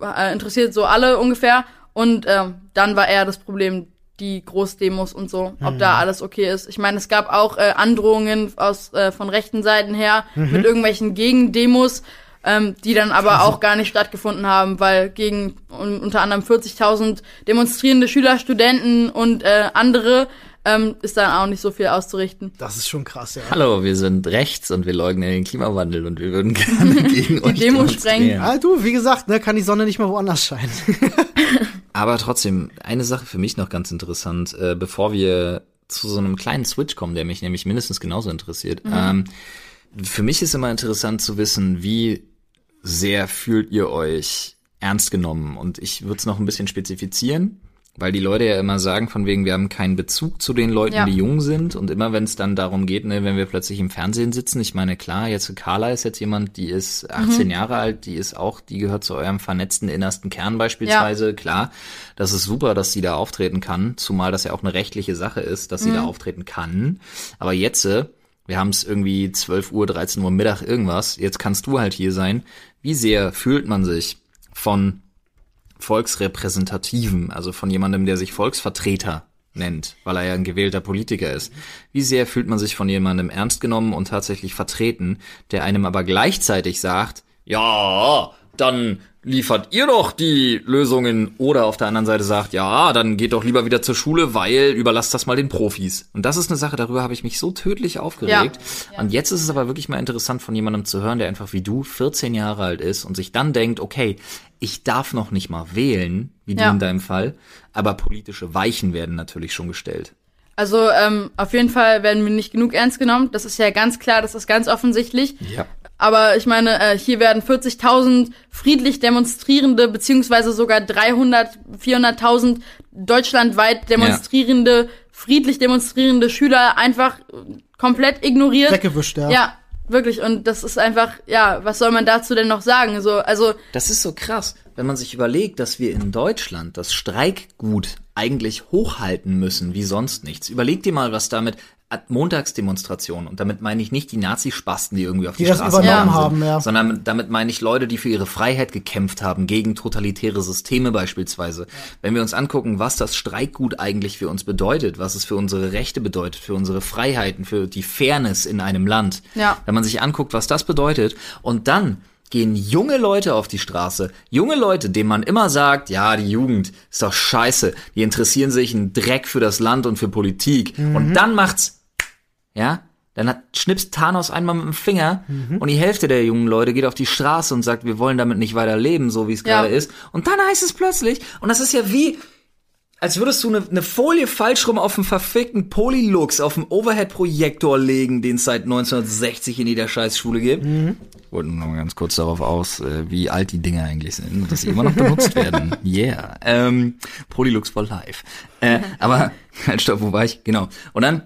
äh, interessiert so alle ungefähr. Und ähm, dann war eher das Problem die Großdemos und so, ob da alles okay ist. Ich meine, es gab auch äh, Androhungen aus äh, von rechten Seiten her mit irgendwelchen Gegendemos, ähm, die dann aber auch gar nicht stattgefunden haben, weil gegen un unter anderem 40.000 demonstrierende Schüler, Studenten und äh, andere ähm, ist dann auch nicht so viel auszurichten. Das ist schon krass, ja. Hallo, wir sind rechts und wir leugnen den Klimawandel und wir würden gerne gegen euch Demo sprengen. Ah, du, wie gesagt, ne, kann die Sonne nicht mehr woanders scheinen. Aber trotzdem, eine Sache für mich noch ganz interessant, äh, bevor wir zu so einem kleinen Switch kommen, der mich nämlich mindestens genauso interessiert. Ähm, für mich ist immer interessant zu wissen, wie sehr fühlt ihr euch ernst genommen? Und ich würde es noch ein bisschen spezifizieren, weil die Leute ja immer sagen, von wegen, wir haben keinen Bezug zu den Leuten, Ja. die jung sind. Und immer wenn es dann darum geht, ne, wenn wir plötzlich im Fernsehen sitzen, ich meine, klar, jetzt Carla ist jetzt jemand, die ist 18 Jahre alt, die ist auch, die gehört zu eurem vernetzten innersten Kern beispielsweise. Klar, das ist super, dass sie da auftreten kann, zumal das ja auch eine rechtliche Sache ist, dass sie da auftreten kann. Aber jetzt, äh, wir haben es irgendwie 12 Uhr, 13 Uhr Mittag irgendwas, jetzt kannst du halt hier sein. Wie sehr fühlt man sich von Volksrepräsentativen, also von jemandem, der sich Volksvertreter nennt, weil er ja ein gewählter Politiker ist. Wie sehr fühlt man sich von jemandem ernst genommen und tatsächlich vertreten, der einem aber gleichzeitig sagt, ja, dann liefert ihr doch die Lösungen oder auf der anderen Seite sagt, ja, dann geht doch lieber wieder zur Schule, weil überlasst das mal den Profis. Und das ist eine Sache, darüber habe ich mich so tödlich aufgeregt. Und jetzt ist es aber wirklich mal interessant von jemandem zu hören, der einfach wie du 14 Jahre alt ist und sich dann denkt, okay, ich darf noch nicht mal wählen, wie du Ja. in deinem Fall, aber politische Weichen werden natürlich schon gestellt. Also ähm, auf jeden Fall werden wir nicht genug ernst genommen. Das ist ja ganz klar, das ist ganz offensichtlich. Ja. Aber ich meine, äh, hier werden 40.000 friedlich demonstrierende, beziehungsweise sogar 300, 400.000 deutschlandweit demonstrierende, friedlich demonstrierende Schüler einfach komplett ignoriert. Weggewischt, ja. Ja, wirklich. Und das ist einfach, ja, was soll man dazu denn noch sagen? So, also, Das ist so krass, wenn man sich überlegt, dass wir in Deutschland das Streikgut eigentlich hochhalten müssen, wie sonst nichts. Überleg dir mal, was damit Montagsdemonstrationen, und damit meine ich nicht die Nazi-Spasten, die irgendwie auf die, Die Straße gegangen haben, ja. sondern damit meine ich Leute, die für ihre Freiheit gekämpft haben, gegen totalitäre Systeme beispielsweise. Wenn wir uns angucken, was das Streikgut eigentlich für uns bedeutet, was es für unsere Rechte bedeutet, für unsere Freiheiten, für die Fairness in einem Land, Ja. wenn man sich anguckt, was das bedeutet, und dann gehen junge Leute auf die Straße, junge Leute, denen man immer sagt, ja, die Jugend ist doch scheiße, die interessieren sich einen Dreck für das Land und für Politik, und dann macht's, ja, dann hat, schnipst Thanos einmal mit dem Finger und die Hälfte der jungen Leute geht auf die Straße und sagt, wir wollen damit nicht weiter leben, so wie es Ja. gerade ist. Und dann heißt es plötzlich, und das ist ja wie, als würdest du eine, eine Folie falsch rum auf dem verfickten Polylux auf dem Overhead-Projektor legen, den es seit 1960 in jeder Scheißschule gibt. Wollte nur noch mal ganz kurz darauf aus, äh, wie alt die Dinger eigentlich sind und dass sie immer noch benutzt werden. Yeah. Ähm, Polylux for life. Äh, aber, halt, stopp, wo war ich? Genau. Und dann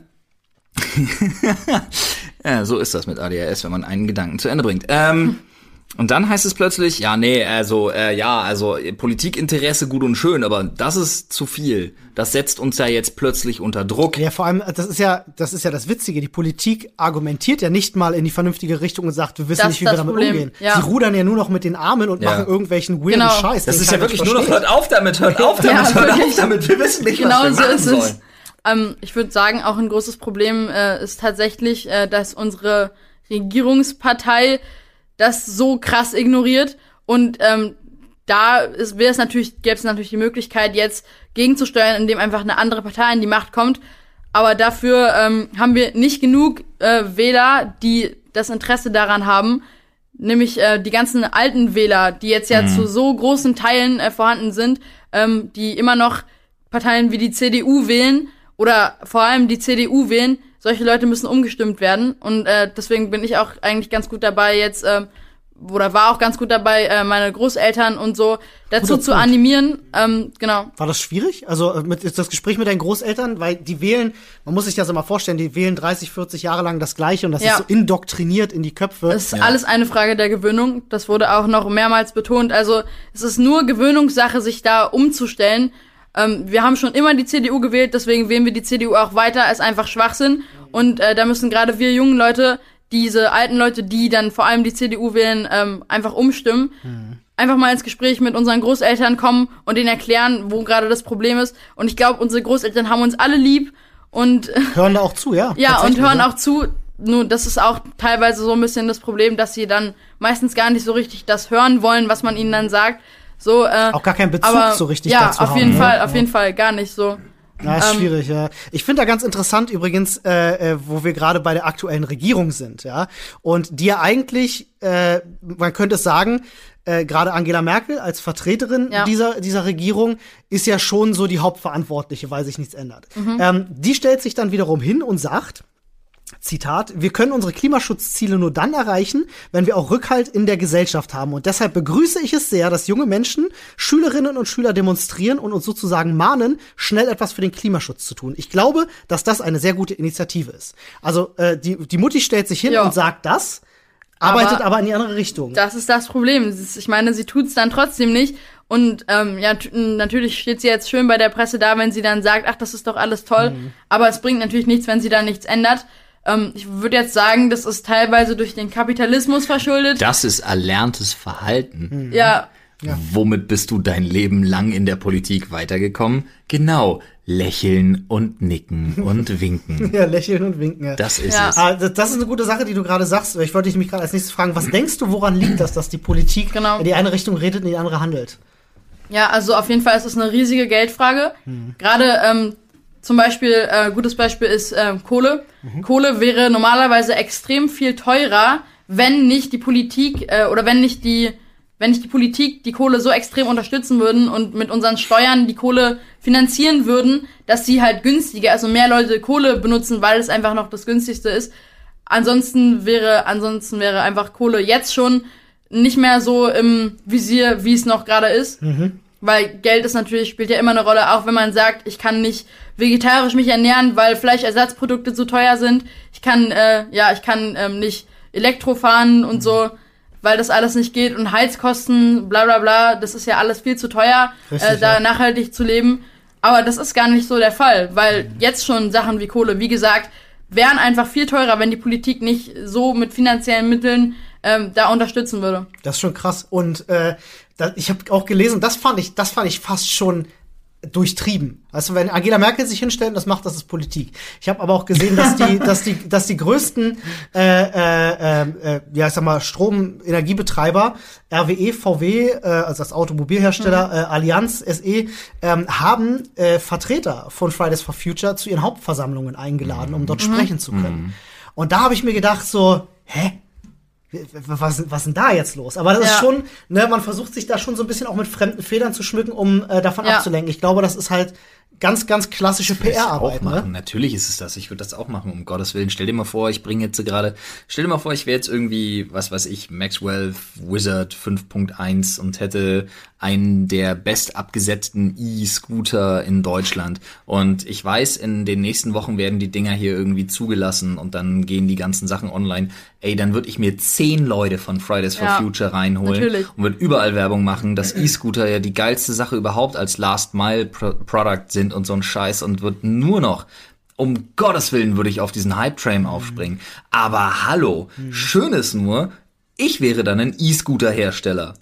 ja, so ist das mit ADHS, wenn man einen Gedanken zu Ende bringt. Ähm, und dann heißt es plötzlich, ja, nee, also, äh, ja, also äh, Politikinteresse gut und schön, aber das ist zu viel. Das setzt uns ja jetzt plötzlich unter Druck. Ja, vor allem, das ist ja, das ist ja das Witzige. Die Politik argumentiert ja nicht mal in die vernünftige Richtung und sagt, wir wissen Das nicht, wie wir damit Problem, umgehen. ja. Sie rudern ja nur noch mit den Armen und Ja. machen irgendwelchen weirden Genau. Scheiß. Das ist ja wirklich nur noch, hört auf damit, hört auf damit, Ja, hört auf damit, wir wissen nicht, genau was wir so machen ist sollen. es. Ähm, ich würde sagen, auch ein großes Problem äh, ist tatsächlich, äh, dass unsere Regierungspartei das so krass ignoriert. Und ähm, da wäre es natürlich, gäbe es natürlich die Möglichkeit, jetzt gegenzusteuern, indem einfach eine andere Partei in die Macht kommt. Aber dafür ähm, haben wir nicht genug äh, Wähler, die das Interesse daran haben, nämlich äh, die ganzen alten Wähler, die jetzt ja zu so großen Teilen äh, vorhanden sind, ähm, die immer noch Parteien wie die CDU wählen oder vor allem die CDU wählen. Solche Leute müssen umgestimmt werden und äh, deswegen bin ich auch eigentlich ganz gut dabei jetzt ähm, oder war auch ganz gut dabei, äh, meine Großeltern und so dazu zu animieren. Ähm, genau. War das schwierig? Also äh, mit, ist das Gespräch mit deinen Großeltern, weil die wählen, man muss sich das immer vorstellen, die wählen 30, 40 Jahre lang das Gleiche und das Ja. ist so indoktriniert in die Köpfe. Es ist alles eine Frage der Gewöhnung. Das wurde auch noch mehrmals betont. Also es ist nur Gewöhnungssache, sich da umzustellen. Ähm, wir haben schon immer die CDU gewählt, deswegen wählen wir die CDU auch weiter. Ist einfach Schwachsinn. Und äh, da müssen gerade wir jungen Leute, diese alten Leute, die dann vor allem die CDU wählen, ähm, einfach umstimmen. Einfach mal ins Gespräch mit unseren Großeltern kommen und denen erklären, wo gerade das Problem ist. Und ich glaube, unsere Großeltern haben uns alle lieb und hören da auch zu, ja. ja, und hören ja. auch zu. Nur das ist auch teilweise so ein bisschen das Problem, dass sie dann meistens gar nicht so richtig das hören wollen, was man ihnen dann sagt. So, äh, Auch gar keinen Bezug aber, so richtig ja, dazu auf haben, jeden ne? Fall, Ja. auf jeden Fall gar nicht so. Ja, ist schwierig, ja. Ich finde da ganz interessant übrigens, äh, äh, wo wir gerade bei der aktuellen Regierung sind, ja. Und die ja eigentlich, äh, man könnte es sagen, äh, gerade Angela Merkel als Vertreterin Ja. dieser, dieser Regierung ist ja schon so die Hauptverantwortliche, weil sich nichts ändert. Ähm, die stellt sich dann wiederum hin und sagt, Zitat, wir können unsere Klimaschutzziele nur dann erreichen, wenn wir auch Rückhalt in der Gesellschaft haben. Und deshalb begrüße ich es sehr, dass junge Menschen, Schülerinnen und Schüler demonstrieren und uns sozusagen mahnen, schnell etwas für den Klimaschutz zu tun. Ich glaube, dass das eine sehr gute Initiative ist. Also äh, die, die Mutti stellt sich hin Ja. und sagt das, arbeitet Aber- aber, in die andere Richtung. Das ist das Problem. Ich meine, sie tut's dann trotzdem nicht. Und ähm, ja, natürlich steht sie jetzt schön bei der Presse da, wenn sie dann sagt, ach, das ist doch alles toll. Aber es bringt natürlich nichts, wenn sie da nichts ändert. Ähm, ich würde jetzt sagen, das ist teilweise durch den Kapitalismus verschuldet. Das ist erlerntes Verhalten. Ja, Womit bist du dein Leben lang in der Politik weitergekommen? Genau, lächeln und nicken und winken. Ja, lächeln und winken. Ja. Das ist Ja. es. Ah, das das ist eine gute Sache, die du gerade sagst. Ich wollte dich mich gerade als nächstes fragen, was denkst du, woran liegt das, dass die Politik Genau. in die eine Richtung redet und in die andere handelt? Ja, also auf jeden Fall ist es eine riesige Geldfrage. Gerade ähm, zum Beispiel, äh, gutes Beispiel ist ähm, Kohle. Kohle wäre normalerweise extrem viel teurer, wenn nicht die Politik äh, oder wenn nicht die wenn nicht die Politik die Kohle so extrem unterstützen würden und mit unseren Steuern die Kohle finanzieren würden, dass sie halt günstiger, also mehr Leute Kohle benutzen, weil es einfach noch das günstigste ist. Ansonsten wäre, ansonsten wäre einfach Kohle jetzt schon nicht mehr so im Visier, wie es noch gerade ist. Weil Geld ist natürlich, spielt ja immer eine Rolle, auch wenn man sagt, ich kann nicht vegetarisch mich ernähren, weil Fleischersatzprodukte zu teuer sind. Ich kann, äh, ja, ich kann ähm, nicht Elektro fahren und so, weil das alles nicht geht. Und Heizkosten, bla bla bla, das ist ja alles viel zu teuer, Richtig, äh, da ja. nachhaltig zu leben. Aber das ist gar nicht so der Fall, weil jetzt schon Sachen wie Kohle, wie gesagt, wären einfach viel teurer, wenn die Politik nicht so mit finanziellen Mitteln ähm, da unterstützen würde. Das ist schon krass. Und äh, da, ich habe auch gelesen, das fand ich, das fand ich fast schon durchtrieben. Also wenn Angela Merkel sich hinstellt und das macht, das ist Politik. Ich habe aber auch gesehen, dass die, dass die, dass die größten, äh, äh, äh, ja ich sag mal Stromenergiebetreiber RWE, VW, äh, also das Automobilhersteller äh, Allianz SE, ähm, haben äh, Vertreter von Fridays for Future zu ihren Hauptversammlungen eingeladen, um dort sprechen zu können. Und da habe ich mir gedacht so, hä? Was, was ist denn da jetzt los? Aber das ist Ja. schon, ne, man versucht sich da schon so ein bisschen auch mit fremden Federn zu schmücken, um äh, davon Ja. abzulenken. Ich glaube, das ist halt ganz, ganz klassische Würde PR-Arbeit, machen. ne? Natürlich ist es das. Ich würde das auch machen, um Gottes Willen. Stell dir mal vor, ich bringe jetzt so gerade, stell dir mal vor, ich wäre jetzt irgendwie, was weiß ich, Maxwell Wizard 5.1 und hätte einen der best abgesetzten E-Scooter in Deutschland. Und ich weiß, in den nächsten Wochen werden die Dinger hier irgendwie zugelassen und dann gehen die ganzen Sachen online. Ey, dann würde ich mir zehn Leute von Fridays for Ja, Future reinholen natürlich. und wird überall Werbung machen, dass E-Scooter ja die geilste Sache überhaupt als Last Mile Pro Product sind und so ein Scheiß und wird nur noch um Gottes Willen würde ich auf diesen Hype Train aufspringen. Aber hallo, schön ist nur, ich wäre dann ein E-Scooter Hersteller.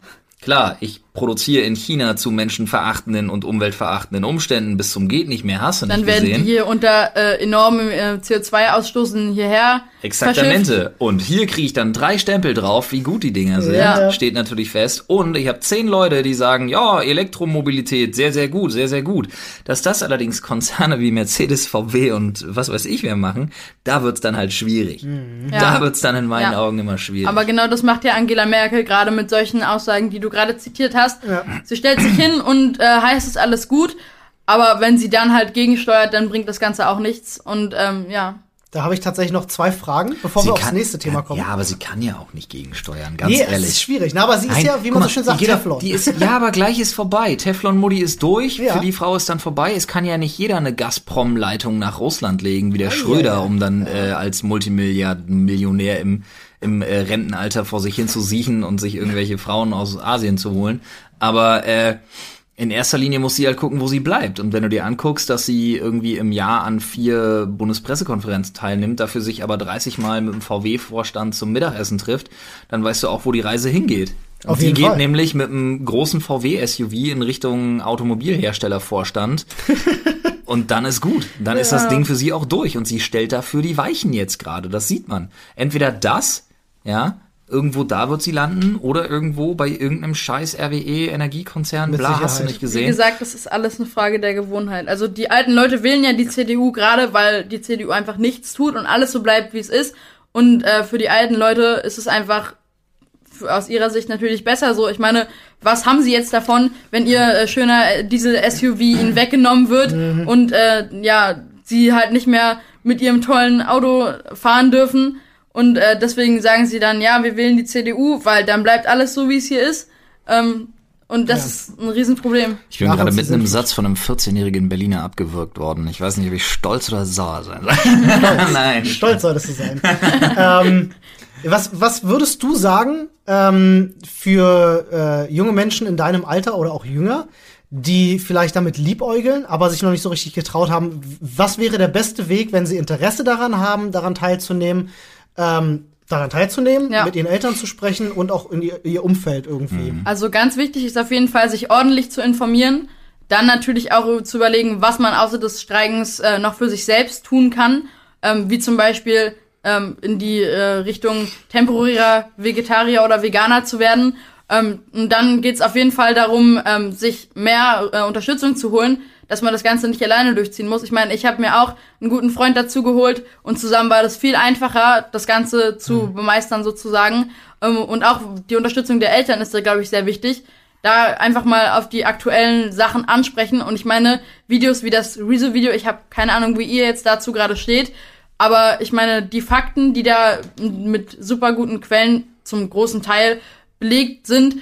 Klar, ich produziere in China zu menschenverachtenden und umweltverachtenden Umständen bis zum geht nicht mehr, hast du Dann nicht werden gesehen? die hier unter äh, enormem äh, CO2-Ausstoßen hierher verschifft. Exaktamente. Und hier kriege ich dann drei Stempel drauf, wie gut die Dinger sind. Ja. Steht natürlich fest. Und ich habe zehn Leute, die sagen, ja, Elektromobilität, sehr, sehr gut, sehr, sehr gut. Dass das allerdings Konzerne wie Mercedes, VW und was weiß ich wer machen, da wird's dann halt schwierig. Da Ja. wird's dann in meinen Ja. Augen immer schwierig. Aber genau das macht ja Angela Merkel gerade mit solchen Aussagen, die du gerade zitiert hast. Ja. Sie stellt sich hin und äh, heißt es alles gut, aber wenn sie dann halt gegensteuert, dann bringt das Ganze auch nichts. Und ähm, ja, Da habe ich tatsächlich noch zwei Fragen, bevor wir aufs nächste Thema kommen. Ja, aber sie kann ja auch nicht gegensteuern, ganz nee, ehrlich. ist schwierig. Na, aber sie ist Nein, ja, wie man mal, so schön sagt, doch- Teflon. Die ist, ja, aber gleich ist vorbei. Teflon-Mutti ist durch. Ja. Für die Frau ist dann vorbei. Es kann ja nicht jeder eine Gazprom-Leitung nach Russland legen, wie der Schröder, ja. um dann äh, als Multimilliarden-Millionär im, im äh, Rentenalter vor sich hin zu siechen und sich irgendwelche Frauen aus Asien zu holen. Aber äh, in erster Linie muss sie halt gucken, wo sie bleibt. Und wenn du dir anguckst, dass sie irgendwie im Jahr an vier Bundespressekonferenzen teilnimmt, dafür sich aber 30 Mal mit dem VW-Vorstand zum Mittagessen trifft, dann weißt du auch, wo die Reise hingeht. Und Auf die jeden geht Fall. nämlich mit einem großen VW-SUV in Richtung Automobilherstellervorstand. Und dann ist gut. Dann ist das Ding für sie auch durch. Und sie stellt dafür die Weichen jetzt gerade. Das sieht man. Entweder das, ja, Irgendwo da wird sie landen oder irgendwo bei irgendeinem scheiß RWE Energiekonzern, Mit bla, hast du Sicherheit. nicht Wie gesehen. gesagt, das ist alles eine Frage der Gewohnheit. Also die alten Leute wählen ja die CDU gerade, weil die CDU einfach nichts tut und alles so bleibt, wie es ist. Und äh, für die alten Leute ist es einfach aus ihrer Sicht natürlich besser so. Ich meine, was haben sie jetzt davon, wenn ihr äh, schöner äh, Diesel-SUV ihnen weggenommen wird und äh, ja, sie halt nicht mehr mit ihrem tollen Auto fahren dürfen. Und äh, deswegen sagen sie dann, ja, wir wählen die CDU, weil dann bleibt alles so, wie es hier ist. Ähm, und das Ja. ist ein Riesenproblem. Ich bin gerade mitten im Satz von einem 14-jährigen Berliner abgewürgt worden. Ich weiß nicht, ob ich stolz oder sauer sein soll. Nein. Stolz solltest du sein. ähm, was, was würdest du sagen ähm, für äh, junge Menschen in deinem Alter oder auch jünger, die vielleicht damit liebäugeln, aber sich noch nicht so richtig getraut haben? Was wäre der beste Weg, wenn sie Interesse daran haben, daran teilzunehmen, ähm, daran teilzunehmen, Ja. mit ihren Eltern zu sprechen und auch in ihr, ihr Umfeld irgendwie? Also ganz wichtig ist auf jeden Fall, sich ordentlich zu informieren. Dann natürlich auch zu überlegen, was man außer des Streikens äh, noch für sich selbst tun kann. Ähm, wie zum Beispiel ähm, in die äh, Richtung temporärer Vegetarier oder Veganer zu werden. Ähm, und dann geht's auf jeden Fall darum, ähm, sich mehr äh, Unterstützung zu holen, dass man das Ganze nicht alleine durchziehen muss. Ich meine, ich habe mir auch einen guten Freund dazu geholt und zusammen war das viel einfacher, das Ganze zu bemeistern sozusagen. Ähm, und auch die Unterstützung der Eltern ist da, glaube ich, sehr wichtig. Da einfach mal auf die aktuellen Sachen ansprechen. Und ich meine, Videos wie das Rezo-Video, ich habe keine Ahnung, wie ihr jetzt dazu gerade steht. Aber ich meine, die Fakten, die da mit super guten Quellen zum großen Teil belegt sind,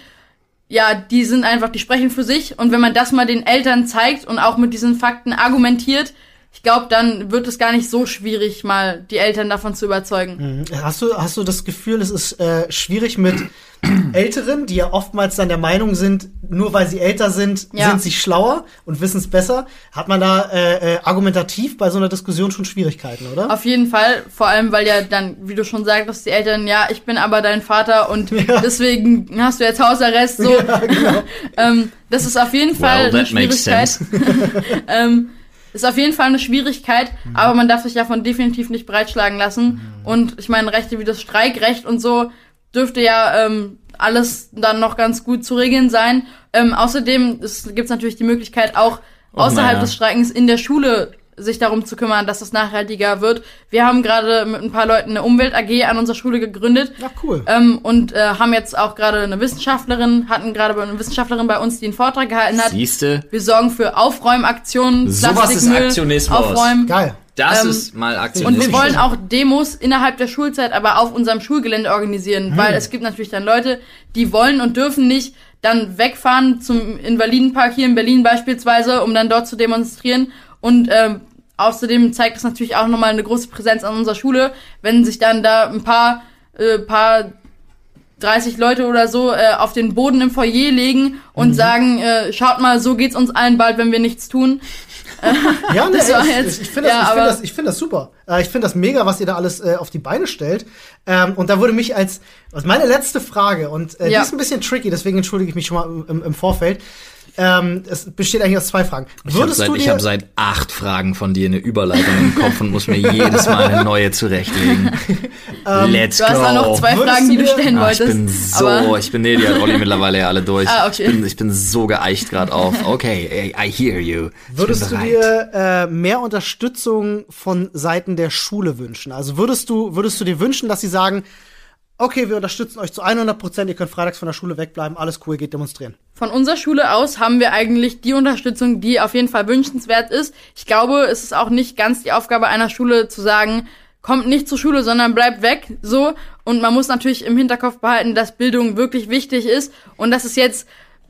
ja, die sind einfach, die sprechen für sich. Und wenn man das mal den Eltern zeigt und auch mit diesen Fakten argumentiert, ich glaube, dann wird es gar nicht so schwierig, mal die Eltern davon zu überzeugen. Hast du, hast du das Gefühl, es ist äh, schwierig mit Älteren, die ja oftmals dann der Meinung sind, nur weil sie älter sind, Ja. sind sie schlauer und wissen es besser? Hat man da äh, äh, argumentativ bei so einer Diskussion schon Schwierigkeiten, oder? Auf jeden Fall, vor allem, weil ja dann, wie du schon sagtest, die Eltern, ja, ich bin aber dein Vater und Ja. deswegen hast du jetzt Hausarrest, so. genau. ähm, das ist auf jeden Fall Well, eine that makes Schwierigkeit. sense. ähm, ist auf jeden Fall eine Schwierigkeit, Mhm. aber man darf sich davon definitiv nicht breitschlagen lassen. Und ich meine, Rechte wie das Streikrecht und so dürfte ja ähm, alles dann noch ganz gut zu regeln sein. Ähm, außerdem gibt es natürlich die Möglichkeit, auch außerhalb naja. des Streikens in der Schule sich darum zu kümmern, dass es nachhaltiger wird. Wir haben gerade mit ein paar Leuten eine Umwelt AG an unserer Schule gegründet. Ja, cool. Ähm, und äh, haben jetzt auch gerade eine Wissenschaftlerin, hatten gerade eine Wissenschaftlerin bei uns, die einen Vortrag gehalten hat. Siehste, Wir sorgen für Aufräumaktionen, Sowas ist Plastikmüll Aktionismus. aufräumen. Geil. das Ähm, ist mal Und Aktionismus. wir wollen auch Demos innerhalb der Schulzeit, aber auf unserem Schulgelände organisieren, weil es gibt natürlich dann Leute, die wollen und dürfen nicht dann wegfahren zum Invalidenpark hier in Berlin beispielsweise, um dann dort zu demonstrieren. Und ähm, außerdem zeigt es natürlich auch nochmal eine große Präsenz an unserer Schule, wenn sich dann da ein paar, äh, paar 30 Leute oder so äh, auf den Boden im Foyer legen und sagen, äh, schaut mal, so geht's uns allen bald, wenn wir nichts tun. Ja, ne, Das war ich, ich finde das, ja, ich find das, ich find das super. Äh, ich finde das mega, was ihr da alles äh, auf die Beine stellt. Ähm, und da würde mich als, als meine letzte Frage, und äh, Ja. die ist ein bisschen tricky, deswegen entschuldige ich mich schon mal im, im Vorfeld. Ähm, es besteht eigentlich aus zwei Fragen. Ich habe Würdest seit, du ich hab seit acht Fragen von dir eine Überleitung im Kopf und muss mir jedes Mal eine neue zurechtlegen. Let's Du hast go. auch noch zwei Würdest Fragen, die du stellen Ah, ich wolltest. bin so, aber ich bin, nee, die hat Olli mittlerweile ja alle durch. Ah, okay. Ich bin, ich bin so geeicht gerade auf. Okay, I, I hear you. Ich würdest du dir äh, mehr Unterstützung von Seiten der Schule wünschen? Also würdest du, würdest du dir wünschen, dass sie sagen, okay, wir unterstützen euch zu 100 Prozent, ihr könnt freitags von der Schule wegbleiben, alles cool, geht demonstrieren. von unserer Schule aus haben wir eigentlich die Unterstützung, die auf jeden Fall wünschenswert ist. Ich glaube, es ist auch nicht ganz die Aufgabe einer Schule zu sagen, kommt nicht zur Schule, sondern bleibt weg, so. Und man muss natürlich im Hinterkopf behalten, dass Bildung wirklich wichtig ist und dass es jetzt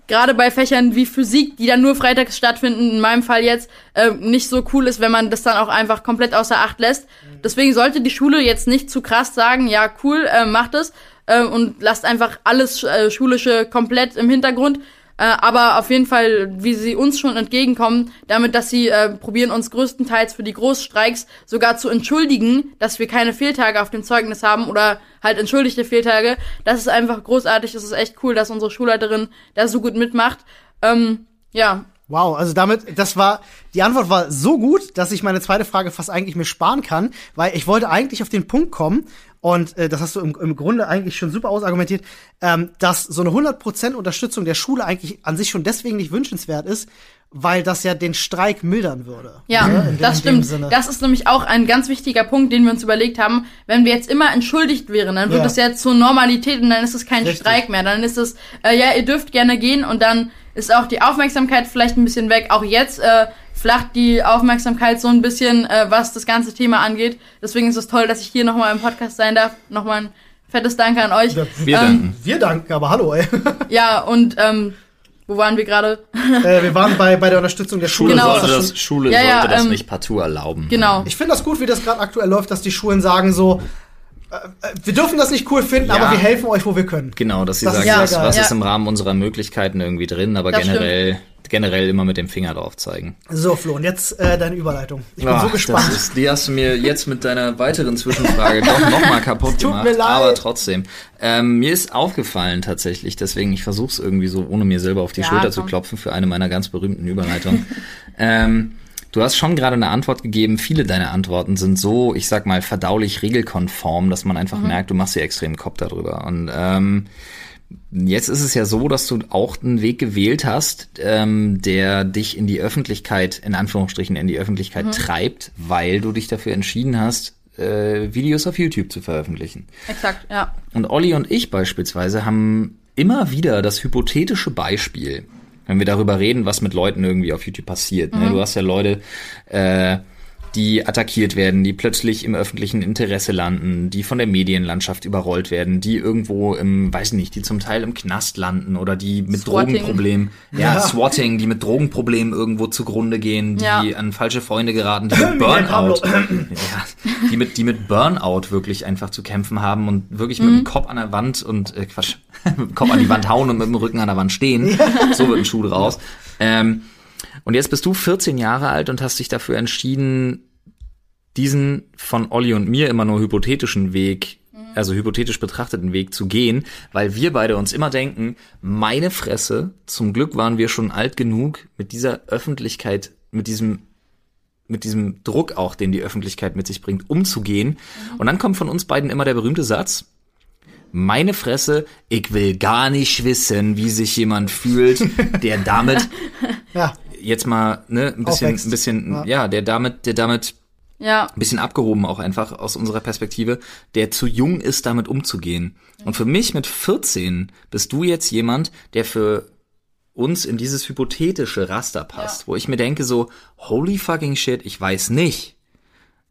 gerade bei Fächern wie Physik, die dann nur freitags stattfinden, in meinem Fall jetzt, äh, nicht so cool ist, wenn man das dann auch einfach komplett außer Acht lässt. Deswegen sollte die Schule jetzt nicht zu krass sagen, ja cool, äh, macht es äh, und lasst einfach alles äh, Schulische komplett im Hintergrund. Äh, aber auf jeden Fall, wie sie uns schon entgegenkommen, damit, dass sie äh, probieren, uns größtenteils für die Großstreiks sogar zu entschuldigen, dass wir keine Fehltage auf dem Zeugnis haben oder halt entschuldigte Fehltage. Das ist einfach großartig. Das ist echt cool, dass unsere Schulleiterin da so gut mitmacht. Ähm, ja, Wow, also damit, das war, die Antwort war so gut, dass ich meine zweite Frage fast eigentlich mir sparen kann, weil ich wollte eigentlich auf den Punkt kommen und äh, das hast du im, im Grunde eigentlich schon super ausargumentiert, ähm, dass so eine 100% Unterstützung der Schule eigentlich an sich schon deswegen nicht wünschenswert ist, weil das ja den Streik mildern würde. Ja, Ne? In- das dem stimmt. Sinne. Das ist nämlich auch ein ganz wichtiger Punkt, den wir uns überlegt haben. Wenn wir jetzt immer entschuldigt wären, dann wird Ja. es ja zur Normalität und dann ist es kein Richtig. Streik mehr. Dann ist es, äh, ja, ihr dürft gerne gehen und dann ist auch die Aufmerksamkeit vielleicht ein bisschen weg. Auch jetzt äh, flacht die Aufmerksamkeit so ein bisschen, äh, was das ganze Thema angeht. Deswegen ist es toll, dass ich hier nochmal im Podcast sein darf. Nochmal ein fettes Danke an euch. Wir ähm, danken. Wir danken, aber hallo, ey. Ja, und ähm, wo waren wir gerade? äh, wir waren bei, bei der Unterstützung der Schule. Genau. sollte Das Schule Ja, ja, sollte das ähm, nicht partout erlauben. Genau. Ich finde das gut, wie das gerade aktuell läuft, dass die Schulen sagen so, äh, äh, wir dürfen das nicht cool finden, Ja. aber wir helfen euch, wo wir können. Genau, dass sie Das ist sagen, was, was Ja. ist im Rahmen unserer Möglichkeiten irgendwie drin, aber Das generell, generell immer mit dem Finger drauf zeigen. So, Flo, und jetzt äh, deine Überleitung. Ich bin Ach, so gespannt. Das ist, die hast du mir jetzt mit deiner weiteren Zwischenfrage doch nochmal kaputt Tut gemacht. mir leid. Aber trotzdem. Ähm, mir ist aufgefallen tatsächlich, deswegen ich versuche es irgendwie so, ohne mir selber auf die Ja, Schulter zu komm. klopfen für eine meiner ganz berühmten Überleitungen. ähm, du hast schon gerade eine Antwort gegeben. Viele deiner Antworten sind so, ich sag mal, verdaulich regelkonform, dass man einfach merkt, du machst dir extrem Kopf darüber. Und ähm, Jetzt ist es ja so, dass du auch einen Weg gewählt hast, ähm, der dich in die Öffentlichkeit, in Anführungsstrichen in die Öffentlichkeit treibt, weil du dich dafür entschieden hast, äh, Videos auf YouTube zu veröffentlichen. Exakt, ja. Und Olli und ich beispielsweise haben immer wieder das hypothetische Beispiel, wenn wir darüber reden, was mit Leuten irgendwie auf YouTube passiert. Ne? Du hast ja Leute, äh, die attackiert werden, die plötzlich im öffentlichen Interesse landen, die von der Medienlandschaft überrollt werden, die irgendwo im, weiß nicht, die zum Teil im Knast landen oder die mit Swatting. Drogenproblemen, ja, Ja. Swatting, die mit Drogenproblemen irgendwo zugrunde gehen, die Ja. an falsche Freunde geraten, die mit. Burnout, ja, die mit, die mit Burnout wirklich einfach zu kämpfen haben und wirklich mit dem Kopf an der Wand und, äh, Quatsch, mit dem Kopf an die Wand hauen und mit dem Rücken an der Wand stehen. So wird ein Schuh draus. Ähm, und jetzt bist du 14 Jahre alt und hast dich dafür entschieden, diesen von Olli und mir immer nur hypothetischen Weg, also hypothetisch betrachteten Weg zu gehen, weil wir beide uns immer denken, meine Fresse, zum Glück waren wir schon alt genug, mit dieser Öffentlichkeit, mit diesem mit diesem Druck auch, den die Öffentlichkeit mit sich bringt, umzugehen. Und dann kommt von uns beiden immer der berühmte Satz, meine Fresse, ich will gar nicht wissen, wie sich jemand fühlt, der damit Ja, jetzt mal ne, ein bisschen, ein bisschen, Ja. ja, der damit, der damit Ja, ein bisschen abgehoben auch einfach aus unserer Perspektive, der zu jung ist, damit umzugehen. Und für mich mit 14 bist du jetzt jemand, der für uns in dieses hypothetische Raster passt, Ja. wo ich mir denke so, holy fucking shit, ich weiß nicht,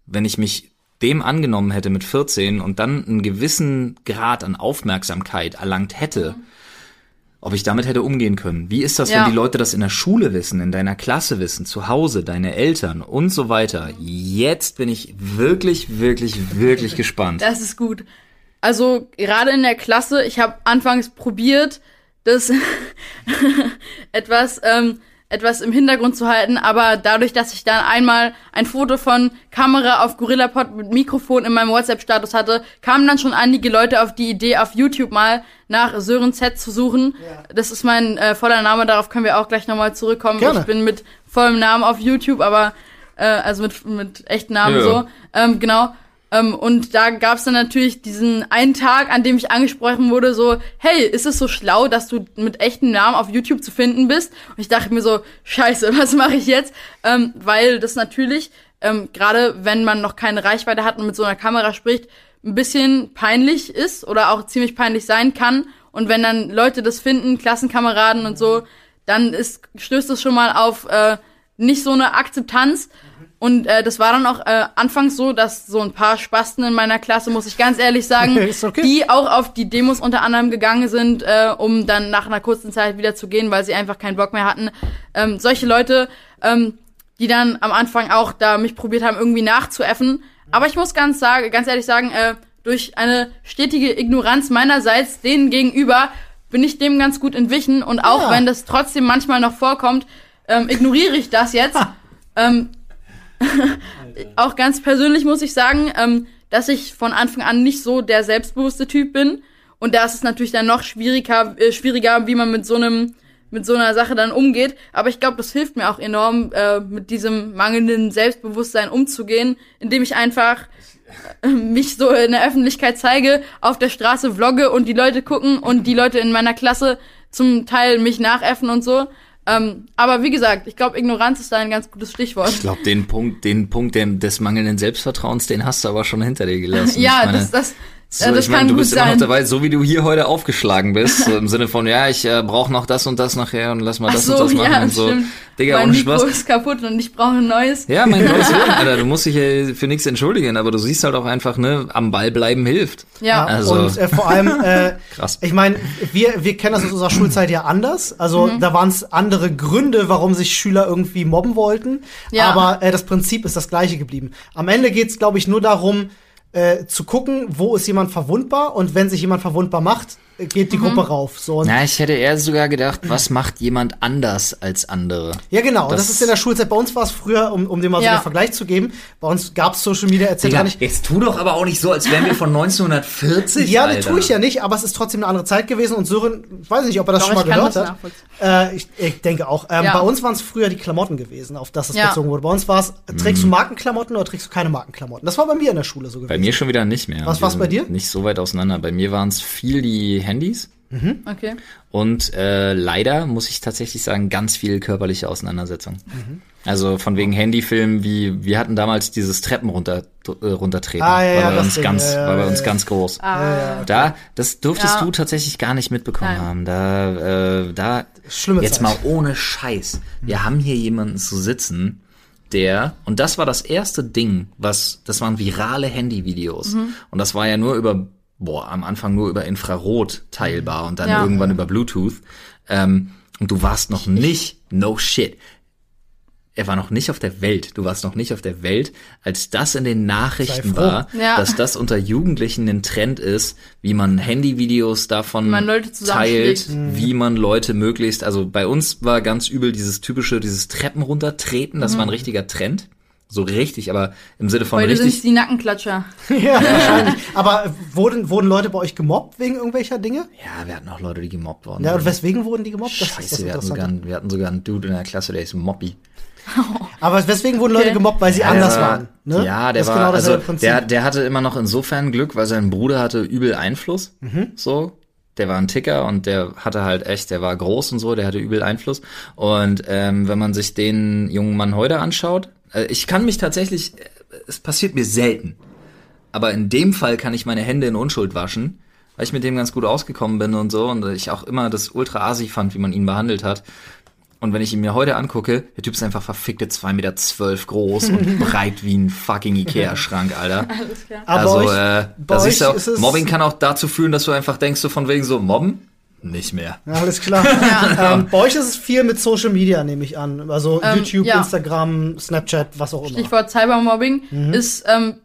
wenn ich mich dem angenommen hätte mit 14 und dann einen gewissen Grad an Aufmerksamkeit erlangt hätte, ob ich damit hätte umgehen können. Wie ist das, Ja. wenn die Leute das in der Schule wissen, in deiner Klasse wissen, zu Hause, deine Eltern und so weiter? Jetzt bin ich wirklich, wirklich, wirklich gespannt. Das ist gut. Also gerade in der Klasse, ich habe anfangs probiert, das etwas ähm, etwas im Hintergrund zu halten, aber dadurch, dass ich dann einmal ein Foto von Kamera auf GorillaPod mit Mikrofon in meinem WhatsApp-Status hatte, kamen dann schon einige Leute auf die Idee, auf YouTube mal nach Sören Z zu suchen. Das ist mein äh, voller Name, darauf können wir auch gleich nochmal zurückkommen. Gerne. Ich bin mit vollem Namen auf YouTube, aber äh, also mit, mit echten Namen Ja. so. Ähm, genau. Ähm, und da gab's dann natürlich diesen einen Tag, an dem ich angesprochen wurde, so, hey, ist es so schlau, dass du mit echten Namen auf YouTube zu finden bist? Und ich dachte mir so, scheiße, was mache ich jetzt? Ähm, weil das natürlich, ähm, gerade wenn man noch keine Reichweite hat und mit so einer Kamera spricht, ein bisschen peinlich ist oder auch ziemlich peinlich sein kann. Und wenn dann Leute das finden, Klassenkameraden und so, dann ist, stößt es schon mal auf äh, nicht so eine Akzeptanz. Und äh, das war dann auch äh, anfangs so, dass so ein paar Spasten in meiner Klasse, muss ich ganz ehrlich sagen, okay. die auch auf die Demos unter anderem gegangen sind, äh, um dann nach einer kurzen Zeit wieder zu gehen, weil sie einfach keinen Bock mehr hatten. Ähm, solche Leute, ähm, die dann am Anfang auch da mich probiert haben, irgendwie nachzuäffen. Aber ich muss ganz sagen, ganz ehrlich sagen, äh, durch eine stetige Ignoranz meinerseits denen gegenüber bin ich dem ganz gut entwichen und auch Ja. wenn das trotzdem manchmal noch vorkommt, ähm, ignoriere ich das jetzt. Ähm, auch ganz persönlich muss ich sagen, ähm, dass ich von Anfang an nicht so der selbstbewusste Typ bin. Und da ist es natürlich dann noch schwieriger, äh, schwieriger, wie man mit so einem mit so einer Sache dann umgeht. Aber ich glaube, das hilft mir auch enorm, äh, mit diesem mangelnden Selbstbewusstsein umzugehen, indem ich einfach äh, mich so in der Öffentlichkeit zeige, auf der Straße vlogge und die Leute gucken und die Leute in meiner Klasse zum Teil mich nachäffen und so. Ähm, aber wie gesagt, ich glaube, Ignoranz ist da ein ganz gutes Stichwort. Ich glaube, den Punkt, den Punkt des mangelnden Selbstvertrauens, den hast du aber schon hinter dir gelassen. ja, das, das, so, das ich meine, du bist immer noch sein. dabei, so wie du hier heute aufgeschlagen bist, so im Sinne von, ja, ich äh, brauche noch das und das nachher und lass mal das so, und das machen ja, und so. stimmt. Digga, mein ohne Mikro Spaß. ist kaputt und ich brauche ein neues. Ja, mein neues Leben, Alter, du musst dich ja für nichts entschuldigen, aber du siehst halt auch einfach, ne, am Ball bleiben hilft. Ja. Also- und äh, vor allem, äh, Krass. ich meine, wir, wir kennen das aus unserer Schulzeit ja anders. Also Mhm. da waren es andere Gründe, warum sich Schüler irgendwie mobben wollten. Ja. Aber äh, das Prinzip ist das gleiche geblieben. Am Ende geht's, es, glaube ich, nur darum, äh, zu gucken, wo ist jemand verwundbar und wenn sich jemand verwundbar macht, äh, geht Mhm. die Gruppe rauf. So Na, ich hätte eher sogar gedacht, was macht jemand anders als andere? Ja, genau. Das, Das- ist in der Schulzeit. Bei uns war es früher, um, um dir mal so Ja. einen Vergleich zu geben, bei uns gab's Social Media etc. nicht. jetzt tu doch aber auch nicht so, als wären wir von 1940, Ja, das tue ich ja nicht, aber es ist trotzdem eine andere Zeit gewesen und Sören, ich weiß nicht, ob er das Doch, schon mal gehört hat. Äh, ich, ich denke auch. Ähm, Ja. Bei uns waren es früher die Klamotten gewesen, auf das es Ja. bezogen wurde. Bei uns war es, trägst du Markenklamotten oder trägst du keine Markenklamotten? Das war bei mir in der Schule so gewesen. Bei mir schon wieder nicht mehr. Was war's sind bei dir? Nicht so weit auseinander. Bei mir waren es viel die Handys Okay. und äh, leider muss ich tatsächlich sagen, ganz viel körperliche Auseinandersetzung. Mhm. Also von wegen Handyfilm, wie wir hatten damals dieses Treppen runter äh, runtertreten. Ah, ja, war bei das uns Ding, ganz, ja, ja, war bei uns ja. ganz groß. Ah, Da, das durftest Ja. du tatsächlich gar nicht mitbekommen Nein. haben. Da, äh, da, Schlimme jetzt Zeit. mal ohne Scheiß. Wir haben hier jemanden zu sitzen, der, und das war das erste Ding, was, das waren virale Handyvideos. Mhm. Und das war ja nur über, boah, am Anfang nur über Infrarot teilbar und dann Ja. irgendwann über Bluetooth. Ähm, und du warst noch nicht, no shit. Er war noch nicht auf der Welt. Du warst noch nicht auf der Welt, als das in den Nachrichten war, Ja. dass das unter Jugendlichen ein Trend ist, wie man Handyvideos davon man Leute teilt, wie man Leute möglichst, also bei uns war ganz übel dieses typische, dieses Treppen runtertreten, das war ein richtiger Trend. So richtig, aber im Sinne von Mhm. Heute sind richtig. die Nackenklatscher. ja, wahrscheinlich. Aber wurden, wurden Leute bei euch gemobbt wegen irgendwelcher Dinge? Ja, wir hatten auch Leute, die gemobbt worden Ja, und weswegen wurden die gemobbt? Das ist das Scheiße, wir hatten, sogar, einen- wir hatten sogar einen Dude in der Klasse, der ist Mobby. Aber weswegen wurden Okay. Leute gemobbt? Weil sie Ja, anders der war- waren. Ne? Ja, der war, genau also der, der hatte immer noch insofern Glück, weil sein Bruder hatte übel Einfluss. Mhm. So. Der war ein Ticker und der hatte halt echt, der war groß und so, der hatte übel Einfluss. Und ähm, wenn man sich den jungen Mann heute anschaut, ich kann mich tatsächlich, äh, es passiert mir selten, aber in dem Fall kann ich meine Hände in Unschuld waschen, weil ich mit dem ganz gut ausgekommen bin und so und ich auch immer das ultra asi fand, wie man ihn behandelt hat. Und wenn ich ihn mir heute angucke, der Typ ist einfach verfickte 2,12 Meter groß und breit wie ein fucking Ikea-Schrank, Alter. Alles klar. Aber also, bei euch, äh, bei da euch siehst du auch, ist es- Mobbing kann auch dazu führen, dass du einfach denkst, so von wegen so, mobben? Nicht mehr. Ja, alles klar. ähm, bei euch ist es viel mit Social Media, nehme ich an. Also Ähm, YouTube, ja. Instagram, Snapchat, was auch immer. Stichwort Cybermobbing Mhm. ist ähm,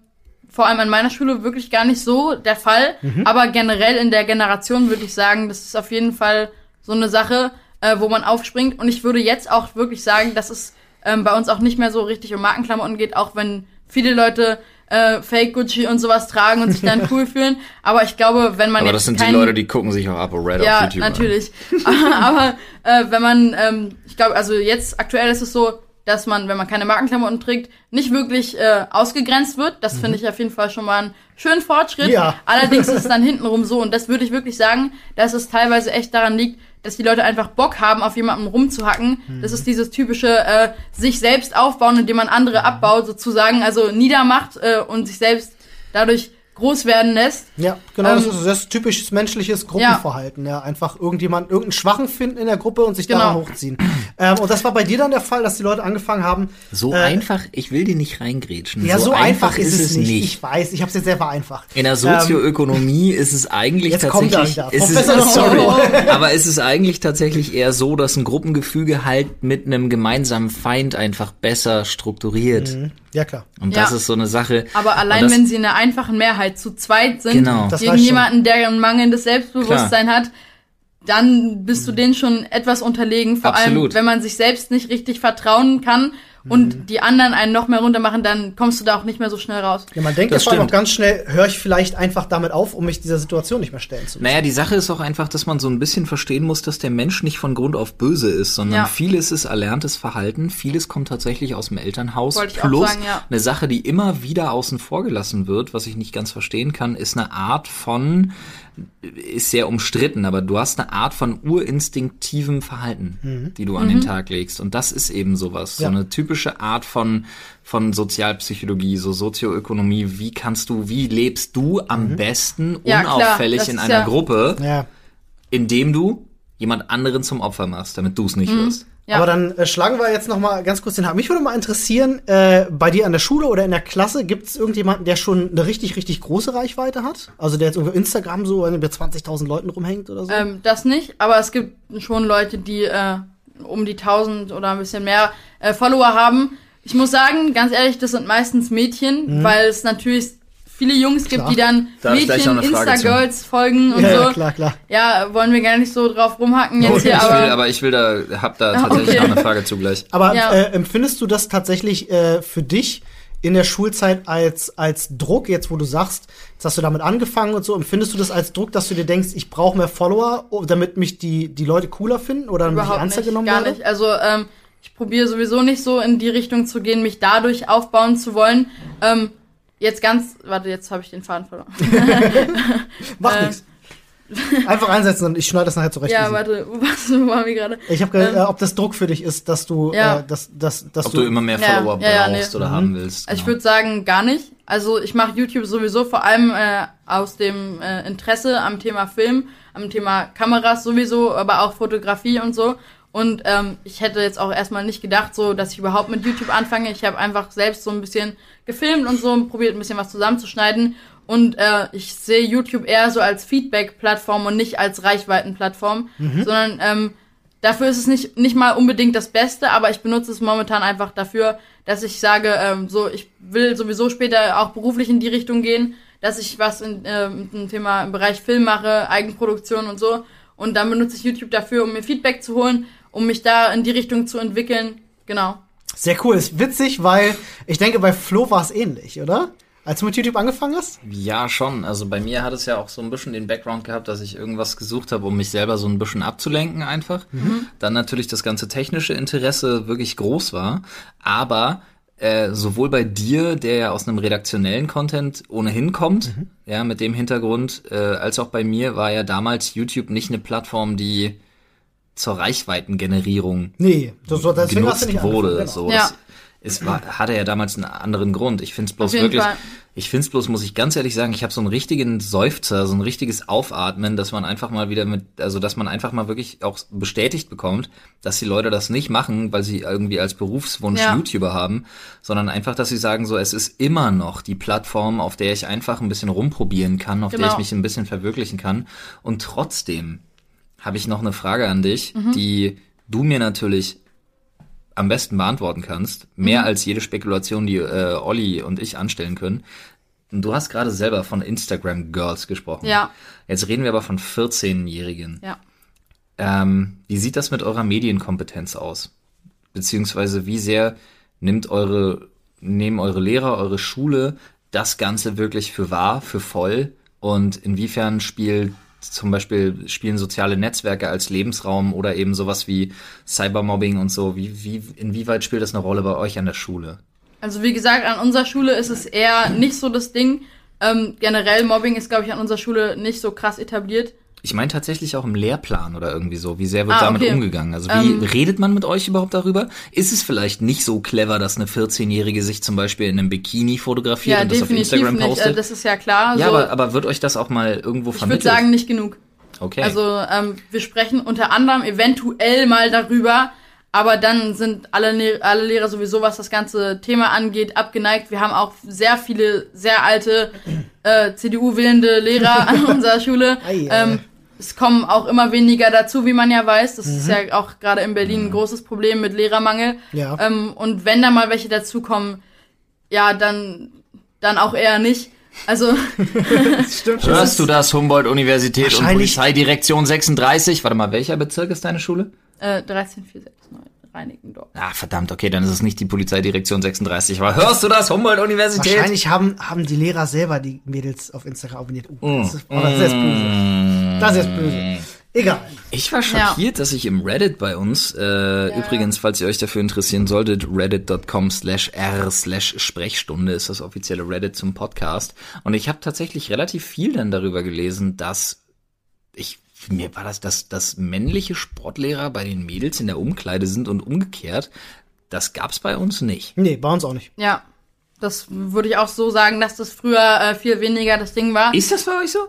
vor allem an meiner Schule wirklich gar nicht so der Fall. Mhm. Aber generell in der Generation würde ich sagen, das ist auf jeden Fall so eine Sache, äh, wo man aufspringt. Und ich würde jetzt auch wirklich sagen, dass es ähm, bei uns auch nicht mehr so richtig um Markenklamotten geht, auch wenn viele Leute äh, Fake Gucci und sowas tragen und sich dann cool fühlen. Aber ich glaube, wenn man Aber jetzt das sind kein, die Leute, die gucken sich auch ApoRed ja, auf YouTube an. natürlich. Aber äh, wenn man, ähm, ich glaube, also jetzt aktuell ist es so, dass man, wenn man keine Markenklamotten trägt, nicht wirklich äh, ausgegrenzt wird. Das finde ich auf jeden Fall schon mal einen schönen Fortschritt. Ja. Allerdings ist es dann hintenrum so, und das würde ich wirklich sagen, dass es teilweise echt daran liegt, dass die Leute einfach Bock haben, auf jemanden rumzuhacken. Das ist dieses typische äh, sich selbst aufbauen, indem man andere abbaut, sozusagen, also niedermacht äh, und sich selbst dadurch groß werden lässt. Ja, genau, Ähm, das, ist, das ist typisches menschliches Gruppenverhalten. Ja. einfach irgendjemand, irgendeinen Schwachen finden in der Gruppe und sich Genau. daran hochziehen. ähm, und das war bei dir dann der Fall, dass die Leute angefangen haben. So äh, einfach, ich will dir nicht reingrätschen. Ja, so, einfach, ist es nicht. Ich weiß, ich habe es jetzt sehr vereinfacht. In der Ähm, Sozioökonomie ist es eigentlich Jetzt kommt er tatsächlich, wieder. ist es, Professor sorry, aber es ist eigentlich tatsächlich eher so, dass ein Gruppengefüge halt mit einem gemeinsamen Feind einfach besser strukturiert. ja, klar. Und Ja. das ist so eine Sache. Aber allein das, wenn sie in einer einfachen Mehrheit zu zweit sind, Genau. Gegen jemanden, der ein mangelndes Selbstbewusstsein hat, dann bist du denen schon etwas unterlegen, vor Absolut. allem wenn man sich selbst nicht richtig vertrauen kann Mhm. und die anderen einen noch mehr runtermachen, dann kommst du da auch nicht mehr so schnell raus. Ja, man denkt ja Das vor allem auch ganz schnell, höre ich vielleicht einfach damit auf, um mich dieser Situation nicht mehr stellen zu müssen. Naja, die Sache ist auch einfach, dass man so ein bisschen verstehen muss, dass der Mensch nicht von Grund auf böse ist, sondern Ja. vieles ist erlerntes Verhalten, vieles kommt tatsächlich aus dem Elternhaus. Wollte ich auch Plus sagen, ja. eine Sache, die immer wieder außen vor gelassen wird, was ich nicht ganz verstehen kann, ist eine Art von, ist sehr umstritten, aber du hast eine Art von urinstinktivem Verhalten, die du an Mhm. den Tag legst. Und das ist eben sowas. Ja. So eine typische Art von, von Sozialpsychologie, so Sozioökonomie. Wie kannst du, wie lebst du am besten Ja, klar, unauffällig das in einer ja- Gruppe, Ja. indem du jemand anderen zum Opfer machst, damit du es nicht wirst? Ja. Aber dann äh, schlagen wir jetzt noch mal ganz kurz den Haken. Mich würde mal interessieren, äh, bei dir an der Schule oder in der Klasse, gibt es irgendjemanden, der schon eine richtig, richtig große Reichweite hat? Also der jetzt irgendwie Instagram so bei 20.000 Leuten rumhängt oder so? Ähm, das nicht, aber es gibt schon Leute, die äh, um die 1000 oder ein bisschen mehr äh, Follower haben. Ich muss sagen, ganz ehrlich, das sind meistens Mädchen, weil es natürlich viele Jungs gibt, Klar. die dann Mhm. Da ich Mädchen. Insta-Girls folgen und ja, so. ja, klar, klar. Ja, wollen wir gar nicht so drauf rumhacken jetzt ich hier, will, aber, aber ich will da, hab da Ah, tatsächlich okay. noch eine Frage zugleich. Aber Ja. äh, empfindest du das tatsächlich äh, für dich in der Schulzeit als, als Druck, jetzt wo du sagst, jetzt hast du damit angefangen und so, empfindest du das als Druck, dass du dir denkst, ich brauche mehr Follower, oh, damit mich die, die Leute cooler finden oder damit ich überhaupt ernster nicht, genommen gar werde? nicht. Also ähm, ich probiere sowieso nicht so in die Richtung zu gehen, mich dadurch aufbauen zu wollen. Ähm, jetzt ganz, warte, jetzt habe ich den Faden verloren. Macht äh, nichts. Einfach einsetzen und ich schneide das nachher zurecht. ja, easy. warte, was waren wir gerade? Ich habe ähm, äh, ob das Druck für dich ist, dass du, Ja. äh, dass, dass, dass Ob du immer mehr Ja, Follower ja, ja, brauchst nee. oder haben willst. Also ich genau. würde sagen, gar nicht. Also ich mache YouTube sowieso vor allem äh, aus dem äh, Interesse am Thema Film, am Thema Kameras sowieso, aber auch Fotografie und so. Und ähm, ich hätte jetzt auch erstmal nicht gedacht, so, dass ich überhaupt mit YouTube anfange. Ich habe einfach selbst so ein bisschen gefilmt und so, probiert ein bisschen was zusammenzuschneiden. Und äh, ich sehe YouTube eher so als Feedback-Plattform und nicht als Reichweiten-Plattform, sondern ähm, Dafür ist es nicht, nicht mal unbedingt das Beste, aber ich benutze es momentan einfach dafür, dass ich sage, ähm, so, ich will sowieso später auch beruflich in die Richtung gehen, dass ich was in, äh, mit dem Thema im Bereich Film mache, Eigenproduktion und so. Und dann benutze ich YouTube dafür, um mir Feedback zu holen, um mich da in die Richtung zu entwickeln. Genau. Sehr cool, ist witzig, weil ich denke, bei Flo war es ähnlich, oder? Als du mit YouTube angefangen hast? Ja, schon. Also bei mir hat es ja auch so ein bisschen den Background gehabt, dass ich irgendwas gesucht habe, um mich selber so ein bisschen abzulenken einfach. Dann natürlich das ganze technische Interesse wirklich groß war. Aber äh, sowohl bei dir, der ja aus einem redaktionellen Content ohnehin kommt, ja, mit dem Hintergrund, äh, als auch bei mir war ja damals YouTube nicht eine Plattform, die zur Reichweitengenerierung Nee, das, das, deswegen hast du genutzt nicht wurde. genau. So, Ja. es, es war, hatte ja damals einen anderen Grund. Ich finde es bloß wirklich, Fall. ich finde es bloß, muss ich ganz ehrlich sagen, ich habe so einen richtigen Seufzer, so ein richtiges Aufatmen, dass man einfach mal wieder mit, also dass man einfach mal wirklich auch bestätigt bekommt, dass die Leute das nicht machen, weil sie irgendwie als Berufswunsch Ja. YouTuber haben, sondern einfach, dass sie sagen so, es ist immer noch die Plattform, auf der ich einfach ein bisschen rumprobieren kann, auf der Genau. ich mich ein bisschen verwirklichen kann und trotzdem habe ich noch eine Frage an dich, Mhm. die du mir natürlich am besten beantworten kannst, mehr Mhm. als jede Spekulation, die äh, Olli und ich anstellen können. Du hast gerade selber von Instagram Girls gesprochen. Ja. Jetzt reden wir aber von 14-Jährigen. Ja. Ähm, wie sieht das mit eurer Medienkompetenz aus? Beziehungsweise wie sehr nimmt eure, nehmen eure Lehrer, eure Schule das Ganze wirklich für wahr, für voll? Und inwiefern spielt zum Beispiel spielen soziale Netzwerke als Lebensraum oder eben sowas wie Cybermobbing und so, wie, wie, inwieweit spielt das eine Rolle bei euch an der Schule? Also wie gesagt, an unserer Schule ist es eher nicht so das Ding. Ähm, generell Mobbing ist, glaube ich, an unserer Schule nicht so krass etabliert. Ich meine tatsächlich auch im Lehrplan oder irgendwie so. Wie sehr wird Ah, damit okay. umgegangen? Also wie Ähm. redet man mit euch überhaupt darüber? Ist es vielleicht nicht so clever, dass eine 14-Jährige sich zum Beispiel in einem Bikini fotografiert Ja, und das auf definitiv Instagram nicht. postet? Äh, das ist ja klar. ja, so, aber, aber wird euch das auch mal irgendwo ich würde vermittelt? sagen, nicht genug. okay. Also ähm, wir sprechen unter anderem eventuell mal darüber, aber dann sind alle, Le- alle Lehrer sowieso, was das ganze Thema angeht, abgeneigt. Wir haben auch sehr viele sehr alte äh, CDU-wählende Lehrer an unserer Schule. Ähm. Es kommen auch immer weniger dazu, wie man ja weiß. Das Mhm. ist ja auch gerade in Berlin ein großes Problem mit Lehrermangel. Ja. Ähm, und wenn da mal welche dazukommen, ja, dann, dann auch eher nicht. Also, Stimmt. Hörst du das, Humboldt-Universität und Polizeidirektion 36? Warte mal, welcher Bezirk ist deine Schule? äh, 13469 Reinickendorf. Ah, verdammt, okay, dann ist es nicht die Polizeidirektion 36. Aber hörst du das, Humboldt-Universität? Wahrscheinlich haben, haben die Lehrer selber die Mädels auf Instagram abonniert. Uh, Mm. das ist, oh, das ist böse. Das ist böse. Egal. Ich war schockiert, dass ich im Reddit bei uns, äh, übrigens, falls ihr euch dafür interessieren solltet, reddit.com slash r slash Sprechstunde ist das offizielle Reddit zum Podcast. Und ich habe tatsächlich relativ viel dann darüber gelesen, dass ich mir war das, dass, dass männliche Sportlehrer bei den Mädels in der Umkleide sind und umgekehrt. Das gab's bei uns nicht. Nee, bei uns auch nicht. Ja, das würde ich auch so sagen, dass das früher äh, viel weniger das Ding war. Ist das bei euch so?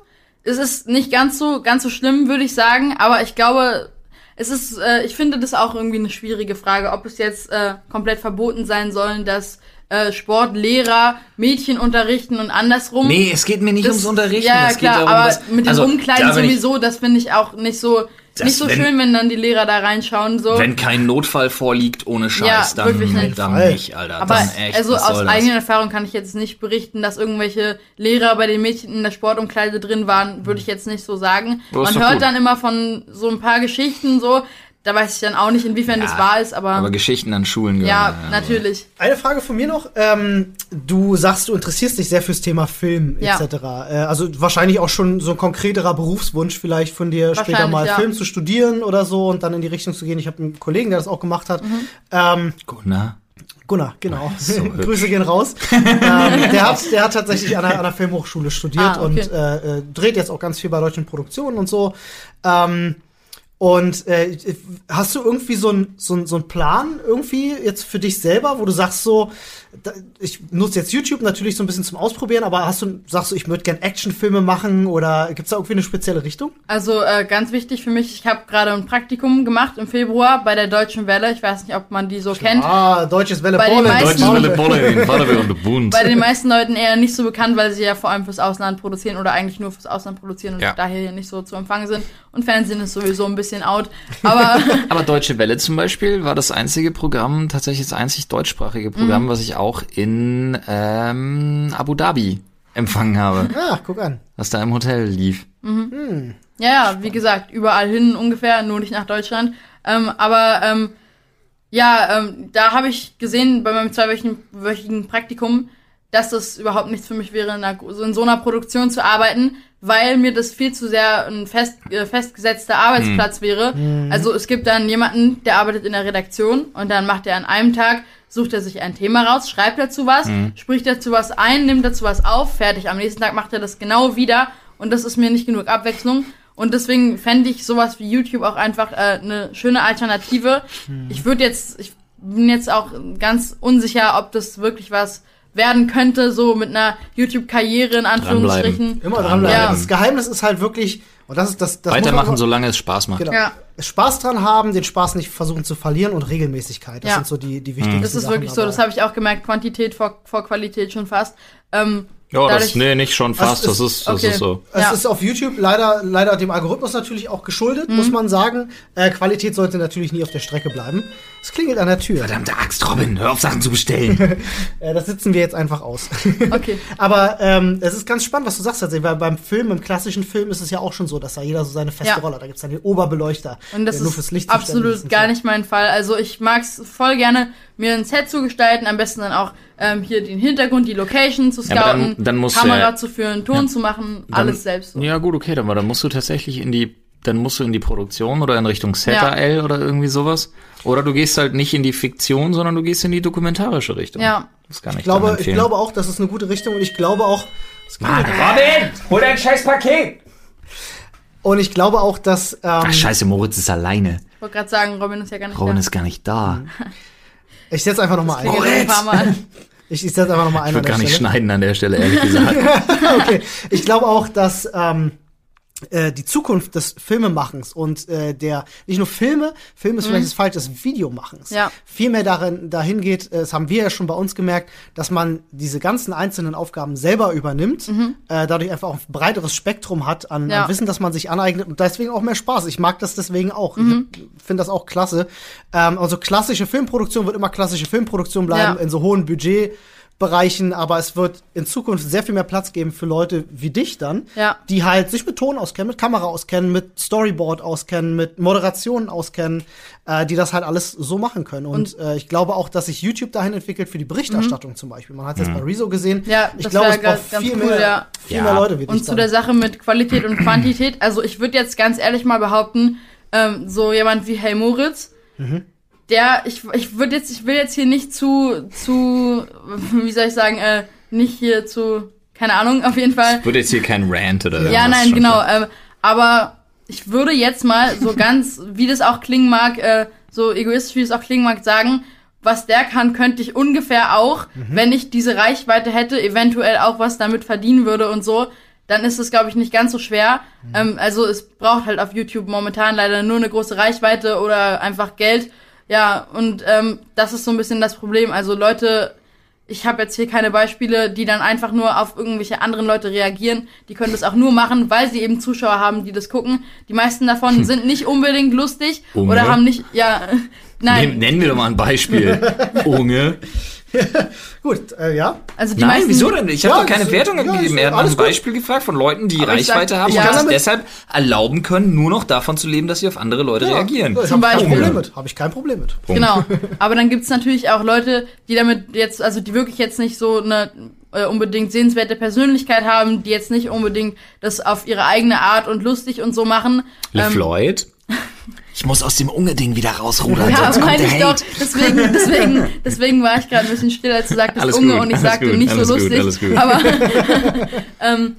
es ist nicht ganz so ganz so schlimm, würde ich sagen, aber ich glaube, es ist, äh, ich finde das auch irgendwie eine schwierige Frage, ob es jetzt äh, komplett verboten sein sollen, dass äh, Sportlehrer Mädchen unterrichten und andersrum. Nee, es geht mir nicht Das- ums Unterrichten. Ja, es klar, geht darum, aber dass, mit den also, Umkleiden da, sowieso, das finde ich auch nicht so Das, nicht so wenn- schön, wenn dann die Lehrer da reinschauen so. Wenn kein Notfall vorliegt, ohne Scheiß, Ja, dann, nicht. dann nicht, Alter. aber dann echt, also aus das? eigener Erfahrung kann ich jetzt nicht berichten, dass irgendwelche Lehrer bei den Mädchen in der Sportumkleide drin waren, würde ich jetzt nicht so sagen. Man hört gut. dann immer von so ein paar Geschichten so, da weiß ich dann auch nicht, inwiefern das wahr ist, aber, Aber Geschichten an Schulen gehören. ja, also. natürlich. Eine Frage von mir noch. Ähm, du sagst, du interessierst dich sehr fürs Thema Film Ja. etc. Äh, also wahrscheinlich auch schon so ein konkreterer Berufswunsch vielleicht von dir, später mal ja. Film zu studieren oder so und dann in die Richtung zu gehen. Ich habe einen Kollegen, der das auch gemacht hat. Mhm. Ähm, Gunnar. Gunnar, genau. So. Grüße gehen raus. ähm, der, hat, der hat tatsächlich an einer, an einer Filmhochschule studiert Ah, okay. und äh, äh, dreht jetzt auch ganz viel bei deutschen Produktionen und so. Ähm, und äh, hast du irgendwie so einen so so ein Plan irgendwie jetzt für dich selber, wo du sagst so, ich nutze jetzt YouTube natürlich so ein bisschen zum Ausprobieren, aber hast du sagst du, ich würde gern Actionfilme machen oder gibt's da irgendwie eine spezielle Richtung? Also äh, ganz wichtig für mich, ich habe gerade ein Praktikum gemacht im Februar bei der Deutschen Welle. Ich weiß nicht, ob man die so kennt. Ah, deutsches Welle Bei den Bolle. meisten- Deutsches Welle Bolle in und Bund. Bei den meisten Leuten eher nicht so bekannt, weil sie ja vor allem fürs Ausland produzieren oder eigentlich nur fürs Ausland produzieren und Ja. daher hier nicht so zu empfangen sind. Und Fernsehen ist sowieso ein bisschen out. Aber Aber Deutsche Welle zum Beispiel war das einzige Programm, tatsächlich das einzig deutschsprachige Programm, was ich auch in ähm, Abu Dhabi empfangen habe, Ah, guck an. was da im Hotel lief. Ja, ja, wie gesagt, überall hin ungefähr, nur nicht nach Deutschland. Ähm, aber ähm, ja, ähm, da habe ich gesehen bei meinem zweiwöchigen Praktikum, dass das überhaupt nichts für mich wäre, in, einer, so in so einer Produktion zu arbeiten, weil mir das viel zu sehr ein fest, äh, festgesetzter Arbeitsplatz wäre. Also es gibt dann jemanden, der arbeitet in der Redaktion und dann macht er an einem Tag, sucht er sich ein Thema raus, schreibt dazu was, spricht dazu was ein, nimmt dazu was auf, fertig. Am nächsten Tag macht er das genau wieder und das ist mir nicht genug Abwechslung. Und deswegen fände ich sowas wie YouTube auch einfach äh, eine schöne Alternative. Ich würde jetzt, ich bin jetzt auch ganz unsicher, ob das wirklich was werden könnte, so mit einer YouTube-Karriere in Anführungsstrichen. Immer dranbleiben. Ja. Das Geheimnis ist halt wirklich, und das ist das, das muss man Weitermachen, solange es Spaß macht. Genau. Ja. Spaß dran haben, den Spaß nicht versuchen zu verlieren und Regelmäßigkeit. Das Ja. sind so die, die wichtigsten Das ist Sachen wirklich so, das habe ich auch gemerkt, Quantität vor, vor Qualität schon fast. Ähm, Ja, das, nee, nicht schon fast, Das das ist- das okay. ist so. Es Ja. ist auf YouTube leider, leider dem Algorithmus natürlich auch geschuldet, Mhm. muss man sagen. Äh, Qualität sollte natürlich nie auf der Strecke bleiben. Es klingelt an der Tür. Verdammte Axt, Robin, hör auf Sachen zu bestellen. Äh, das sitzen wir jetzt einfach aus. okay. Aber ähm, es ist ganz spannend, was du sagst tatsächlich, weil beim Film, im klassischen Film ist es ja auch schon so, dass da jeder so seine feste Ja. Rolle hat. Da gibt's dann den Oberbeleuchter, Und das der nur fürs ist Licht ist absolut gar nicht mein Fall. Also ich mag's voll gerne, mir ein Set zu gestalten, am besten dann auch ähm, hier den Hintergrund, die Location zu Ja, aber dann- scouten, dann musst du Kamera ja- zu führen, Ton zu machen, alles selbst. So. Ja, gut, okay, dann, aber dann musst du tatsächlich in die, dann musst du in die Produktion oder in Richtung ZRL oder irgendwie sowas. Oder du gehst halt nicht in die Fiktion, sondern du gehst in die dokumentarische Richtung. Ja. Das kann ich, Ich glaube, dann ich glaube auch, das ist eine gute Richtung und ich glaube auch, Mann, Robin, hol dein scheiß Paket! und ich glaube auch, dass ähm, Ach, scheiße, Moritz ist alleine. Ich wollte gerade sagen, Robin ist ja gar nicht Robin da. ist gar nicht da. ich setze einfach noch mal ein. Ein paar Mal. Ich, ich setze einfach noch mal ein. Ich würde gar nicht Stelle. schneiden an der Stelle, ehrlich gesagt. okay. Ich glaube auch, dass ähm, äh, die Zukunft des Filmemachens und äh, der nicht nur Filme, Film ist vielleicht das falsche, des Videomachens, Mhm. Ja. viel mehr darin dahin geht, äh, das haben wir ja schon bei uns gemerkt, dass man diese ganzen einzelnen Aufgaben selber übernimmt, äh, dadurch einfach auch ein breiteres Spektrum hat an, Mhm. Ja. an Wissen, das man sich aneignet und deswegen auch mehr Spaß. Ich mag das deswegen auch. Mhm. Ich finde das auch klasse. Ähm, also klassische Filmproduktion wird immer klassische Filmproduktion bleiben Ja. in so hohen Budget Bereichen, aber es wird in Zukunft sehr viel mehr Platz geben für Leute wie dich dann, Ja. die halt sich mit Ton auskennen, mit Kamera auskennen, mit Storyboard auskennen, mit Moderation auskennen, äh, die das halt alles so machen können. Und, äh, ich glaube auch, dass sich YouTube dahin entwickelt für die Berichterstattung zum Beispiel. Man hat es jetzt bei Rezo gesehen. Mhm. Ja, ich das glaube, es braucht viel, cool, mehr, ja. viel Ja. mehr Leute wie dich Und zu dann. der Sache mit Qualität und Quantität, also ich würde jetzt ganz ehrlich mal behaupten, ähm, so jemand wie Hey Moritz, Mhm. Der, ich, ich würde jetzt, ich will jetzt hier nicht zu, zu, wie soll ich sagen, äh, nicht hier zu, keine Ahnung, auf jeden Fall. Wird jetzt hier kein Rant oder Ja, nein, genau. Ähm, aber ich würde jetzt mal so ganz, wie das auch klingen mag, äh, so egoistisch wie es auch klingen mag, sagen, was der kann, könnte ich ungefähr auch, wenn ich diese Reichweite hätte, eventuell auch was damit verdienen würde und so. Dann ist es, glaube ich, nicht ganz so schwer. Ähm, also es braucht halt auf YouTube momentan leider nur eine große Reichweite oder einfach Geld. Ja, und ähm, das ist so ein bisschen das Problem. Also Leute ich habe jetzt hier keine Beispiele, die dann einfach nur auf irgendwelche anderen Leute reagieren. Die können das auch nur machen, weil sie eben Zuschauer haben, die das gucken. Die meisten davon sind nicht unbedingt lustig Unge? oder haben nicht, ja, nein. Nenn, nennen wir doch mal ein Beispiel. Unge. Gut, äh, ja. Also die Nein, meisten, wieso denn? Ich habe Ja, doch keine Wertung ja, gegeben. Er hat nach einem gut. Beispiel gefragt von Leuten, die Aber ich sag- Reichweite haben ich und damit- deshalb erlauben können, nur noch davon zu leben, dass sie auf andere Leute reagieren. Ich Zum hab kein Beispiel. Problem mit. Habe ich kein Problem mit. Genau. Aber dann gibt's natürlich auch Leute, die damit jetzt, also die wirklich jetzt nicht so eine äh, unbedingt sehenswerte Persönlichkeit haben, die jetzt nicht unbedingt das auf ihre eigene Art und lustig und so machen. Le Ähm, Floyd. Ich muss aus dem Unge-Ding wieder rausrudern, Ja, sonst kommt meine der ich doch. Deswegen, deswegen, deswegen war ich gerade ein bisschen still, als du sagtest Alles Unge gut, und ich sagte gut, nicht alles so gut, lustig. alles gut. Aber ähm,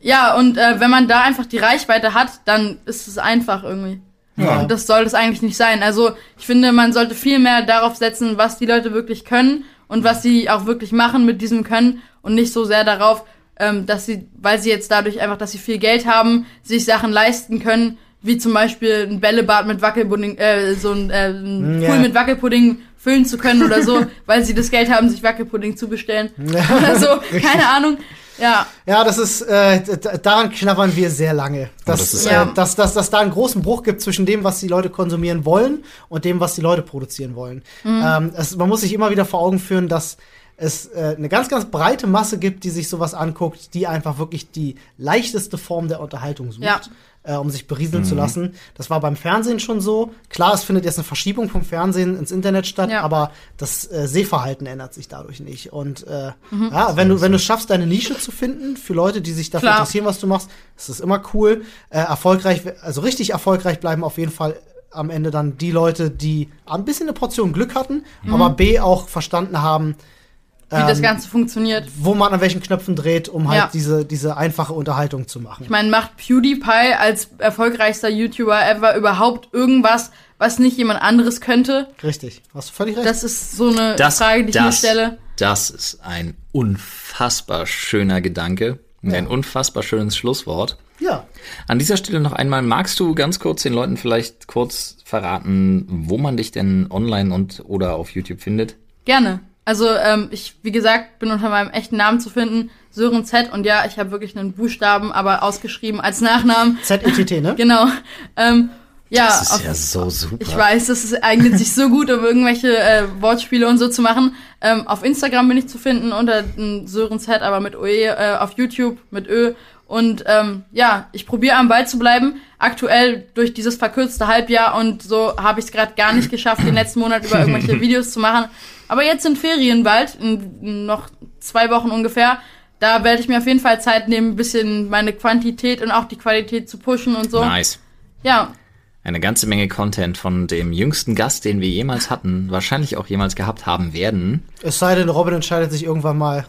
ja, und äh, wenn man da einfach die Reichweite hat, dann ist es einfach irgendwie. Ja. Und das soll das eigentlich nicht sein. Also ich finde, man sollte viel mehr darauf setzen, was die Leute wirklich können und was sie auch wirklich machen mit diesem Können und nicht so sehr darauf, ähm, dass sie, weil sie jetzt dadurch einfach, dass sie viel Geld haben, sich Sachen leisten können, wie zum Beispiel ein Bällebad mit Wackelpudding, äh, so ein, äh, ein Ja. Pool mit Wackelpudding füllen zu können oder so, weil sie das Geld haben, sich Wackelpudding zu bestellen. Oder so, keine Ahnung. Ja, Ja, das ist, äh, daran knabbern wir sehr lange. Dass, das ist- äh, Ja. dass, dass, dass da einen großen Bruch gibt zwischen dem, was die Leute konsumieren wollen und dem, was die Leute produzieren wollen. Ähm, es, man muss sich immer wieder vor Augen führen, dass es äh, eine ganz, ganz breite Masse gibt, die sich sowas anguckt, die einfach wirklich die leichteste Form der Unterhaltung sucht. Ja. Äh, um sich berieseln zu lassen. Das war beim Fernsehen schon so. Klar, es findet jetzt eine Verschiebung vom Fernsehen ins Internet statt, Ja. aber das äh, Sehverhalten ändert sich dadurch nicht. Und äh, Mhm. ja, wenn du, wenn du es schaffst, deine Nische zu finden für Leute, die sich dafür Klar. interessieren, was du machst, ist das immer cool. Äh, erfolgreich, also richtig erfolgreich bleiben auf jeden Fall am Ende dann die Leute, die ein bisschen eine Portion Glück hatten, aber B auch verstanden haben, wie das Ähm, Ganze funktioniert. wo man an welchen Knöpfen dreht, um halt Ja. diese, diese einfache Unterhaltung zu machen. Ich meine, macht PewDiePie als erfolgreichster YouTuber ever überhaupt irgendwas, was nicht jemand anderes könnte? Richtig, hast du völlig recht. Das ist so eine Das, Frage, die ich mir das, stelle. das ist ein unfassbar schöner Gedanke. und Ein unfassbar schönes Schlusswort. ja. An dieser Stelle noch einmal, magst du ganz kurz den Leuten vielleicht kurz verraten, wo man dich denn online und oder auf YouTube findet? Gerne. Also ähm, ich, wie gesagt, bin unter meinem echten Namen zu finden, Sören Z. Und ja, ich habe wirklich einen Buchstaben, aber ausgeschrieben als Nachnamen. ZETT, ne? Genau. Ähm, ja, Das ist auf, ja so super. ich weiß, das ist, eignet sich so gut, um irgendwelche äh, Wortspiele und so zu machen. Ähm, auf Instagram bin ich zu finden unter ähm, Sören Z, aber mit OE, äh, auf YouTube mit Ö. Und ähm, ja, ich probiere am Ball zu bleiben. Aktuell durch dieses verkürzte Halbjahr und so habe ich es gerade gar nicht geschafft, den letzten Monat über irgendwelche Videos zu machen. Aber jetzt sind Ferien bald, noch zwei Wochen ungefähr. Da werde ich mir auf jeden Fall Zeit nehmen, ein bisschen meine Quantität und auch die Qualität zu pushen und so. Nice. Ja, Eine ganze Menge Content von dem jüngsten Gast, den wir jemals hatten, wahrscheinlich auch jemals gehabt haben werden. Es sei denn, Robin entscheidet sich irgendwann mal.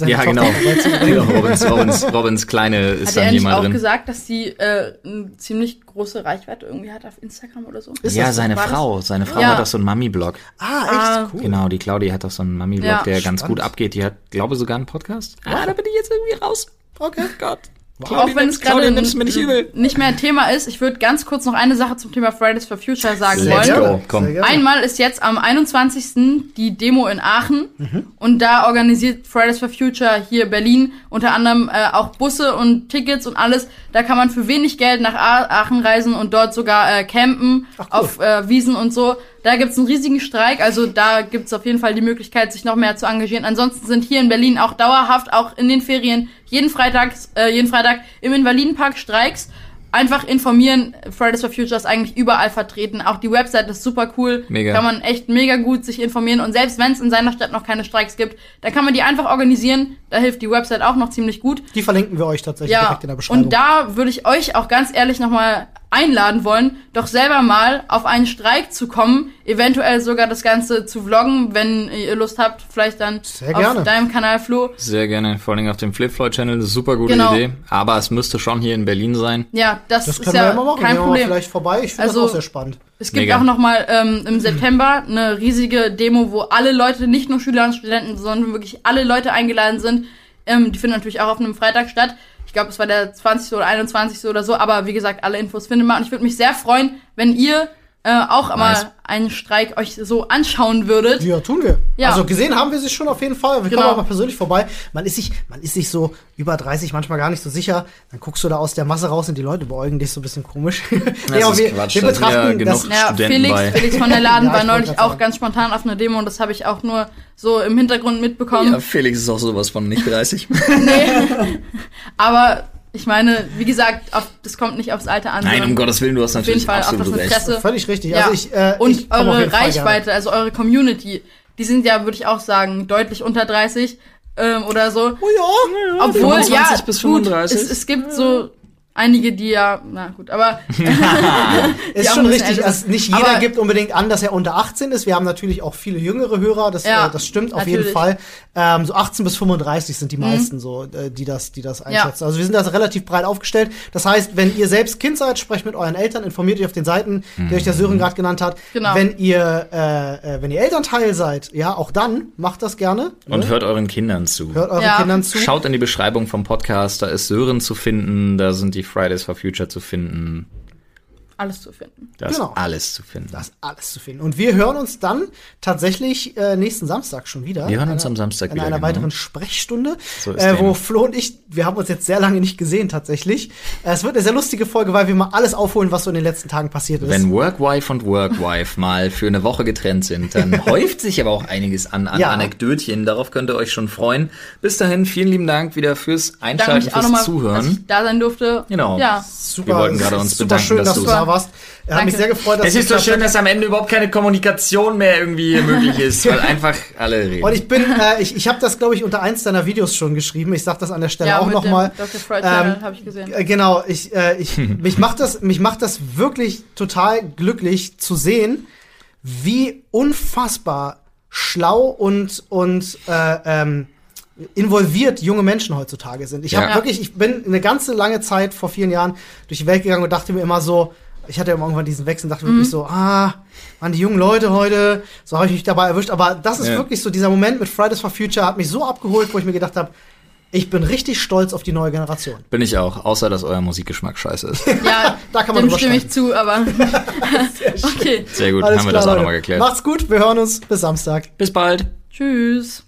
Seine Ja, Tochter genau. Genau, Robins, Robins, Robins Kleine ist Hat dann er nicht auch drin. gesagt, dass sie äh, eine ziemlich große Reichweite irgendwie hat auf Instagram oder so? Ist ja, so? seine das- Frau. Seine Frau Ja. hat doch so einen Mami-Blog. Ah, echt? Ah. cool. Genau, die Claudia hat doch so einen Mami-Blog, Ja. der ganz Spannend. gut abgeht. Die hat, glaube sogar einen Podcast. Ah, da bin ich jetzt irgendwie raus. Okay. Gott. Auch wenn es gerade nicht mehr ein Thema ist, ich würde ganz kurz noch eine Sache zum Thema Fridays for Future sagen Let's wollen. go. komm. Sehr gerne. Einmal ist jetzt am 21. die Demo in Aachen Mhm. und da organisiert Fridays for Future hier Berlin unter anderem äh, auch Busse und Tickets und alles. Da kann man für wenig Geld nach Aachen reisen und dort sogar äh, campen Ach, cool. auf äh, Wiesen und so. Da gibt's einen riesigen Streik, also da gibt's auf jeden Fall die Möglichkeit, sich noch mehr zu engagieren. Ansonsten sind hier in Berlin auch dauerhaft, auch in den Ferien, jeden Freitag, äh, jeden Freitag im Invalidenpark Streiks. Einfach informieren, Fridays for Future ist eigentlich überall vertreten. Auch die Website ist super cool. Mega. Kann man echt mega gut sich informieren. Und selbst wenn es in seiner Stadt noch keine Streiks gibt, dann kann man die einfach organisieren. Da hilft die Website auch noch ziemlich gut. Die verlinken wir euch tatsächlich Ja, direkt in der Beschreibung. und da würde ich euch auch ganz ehrlich nochmal einladen wollen, doch selber mal auf einen Streik zu kommen, eventuell sogar das Ganze zu vloggen, wenn ihr Lust habt, vielleicht dann Sehr auf gerne. deinem Kanal Flo. Sehr gerne, vor allem auf dem Flip Floyd Channel, super gute Genau. Idee. Aber es müsste schon hier in Berlin sein. Ja, das, das ist können wir ja ja immer machen. kein Problem. vielleicht vorbei. Ich finde Also- das auch sehr spannend. Es gibt Mega. auch noch mal ähm, im September eine riesige Demo, wo alle Leute, nicht nur Schüler und Studenten, sondern wirklich alle Leute eingeladen sind. Ähm, die finden natürlich auch auf einem Freitag statt. Ich glaube, es war der 20. oder 21. oder so, aber wie gesagt, alle Infos findet man. Und ich würde mich sehr freuen, wenn ihr äh, auch Nice. mal einen Streik euch so anschauen würdet. Ja, tun wir. Ja. Also gesehen haben wir sie schon auf jeden Fall. Wir Genau. kommen auch mal persönlich vorbei. Man ist sich, man ist sich so über 30 manchmal gar nicht so sicher. Dann guckst du da aus der Masse raus und die Leute beäugen dich so ein bisschen komisch. nee, aber ist wir, Quatsch, wir ja betrachten genug das. Ja, Felix, bei. Felix von der Laden Ja, war neulich auch sagen. ganz spontan auf einer Demo und das habe ich auch nur so im Hintergrund mitbekommen. Ja, Felix ist auch sowas von nicht 30. Aber ich meine, wie gesagt, auf, das kommt nicht aufs Alter an. Nein, um Gottes Willen, du hast auf jeden natürlich Fall absolut recht. Interesse. Völlig richtig. Ja. Also ich, äh, und ich eure Fall gerne. Reichweite, also eure Community, die sind ja, würde ich auch sagen, deutlich unter 30 ähm, oder so. Oh ja. Obwohl, 25 ja, bis gut, 35. Es, es gibt so einige, die ja, na gut, aber Ist schon richtig. Also nicht jeder Aber- gibt unbedingt an, dass er unter 18 ist. Wir haben natürlich auch viele jüngere Hörer. Das, Ja, äh, das stimmt auf natürlich. jeden Fall. Ähm, so 18 bis 35 sind die meisten so, äh, die das, die das Mhm. Ja. einschätzen. Also wir sind da relativ breit aufgestellt. Das heißt, wenn ihr selbst Kind seid, sprecht mit euren Eltern, informiert euch auf den Seiten, die euch der Sören gerade genannt hat. Genau. Wenn ihr, äh, äh, wenn ihr Elternteil seid, ja, auch dann macht das gerne. Und ne? hört euren Kindern zu. hört euren Ja. Kindern zu. Schaut in die Beschreibung vom Podcast, da ist Sören zu finden, da sind die Fridays for Future zu finden. Alles zu finden. Da ist Genau. alles zu finden. Das ist alles zu finden. Und wir hören uns dann tatsächlich äh, nächsten Samstag schon wieder. Wir hören In uns einer- am Samstag in wieder, einer genau. weiteren Sprechstunde, So ist äh, wo. Flo und ich, wir haben uns jetzt sehr lange nicht gesehen tatsächlich. Äh, es wird eine sehr lustige Folge, weil wir mal alles aufholen, was so in den letzten Tagen passiert ist. Wenn Workwife und Workwife mal für eine Woche getrennt sind, dann häuft sich aber auch einiges an, an Ja. Anekdötchen. Darauf könnt ihr euch schon freuen. Bis dahin, vielen lieben Dank wieder fürs Einschalten, fürs nochmal, dass Zuhören. ich da sein durfte. Genau. Ja. super, wir wollten gerade uns super bedanken, schön, dass dass, du du- da warst. Er hat mich sehr gefreut, dass Es ist so schön, dass am Ende überhaupt keine Kommunikation mehr irgendwie möglich ist, weil einfach alle reden. Und ich bin, äh, ich, ich habe das, glaube ich, unter eins deiner Videos schon geschrieben. Ich sag das an der Stelle Ja, auch mit noch dem mal. Dr. Freud Ähm, habe ich gesehen. Äh, Genau, ich, äh, ich, mich macht das, mich macht das wirklich total glücklich zu sehen, wie unfassbar schlau und und äh, ähm, involviert junge Menschen heutzutage sind. Ich Ja. habe wirklich, ich bin eine ganze lange Zeit vor vielen Jahren durch die Welt gegangen und dachte mir immer so, ich hatte immer irgendwann diesen Wechsel und dachte wirklich so, ah, man, die jungen Leute heute, so habe ich mich dabei erwischt. Aber das ist Ja. wirklich so, dieser Moment mit Fridays for Future hat mich so abgeholt, wo ich mir gedacht habe, ich bin richtig stolz auf die neue Generation. Bin ich auch, außer dass euer Musikgeschmack scheiße ist. Ja, Da kann man dem stimme ich zu, aber okay. Sehr gut, Alles haben wir klar, das auch Leute. nochmal geklärt. Macht's gut, wir hören uns. Bis Samstag. Bis bald. Tschüss.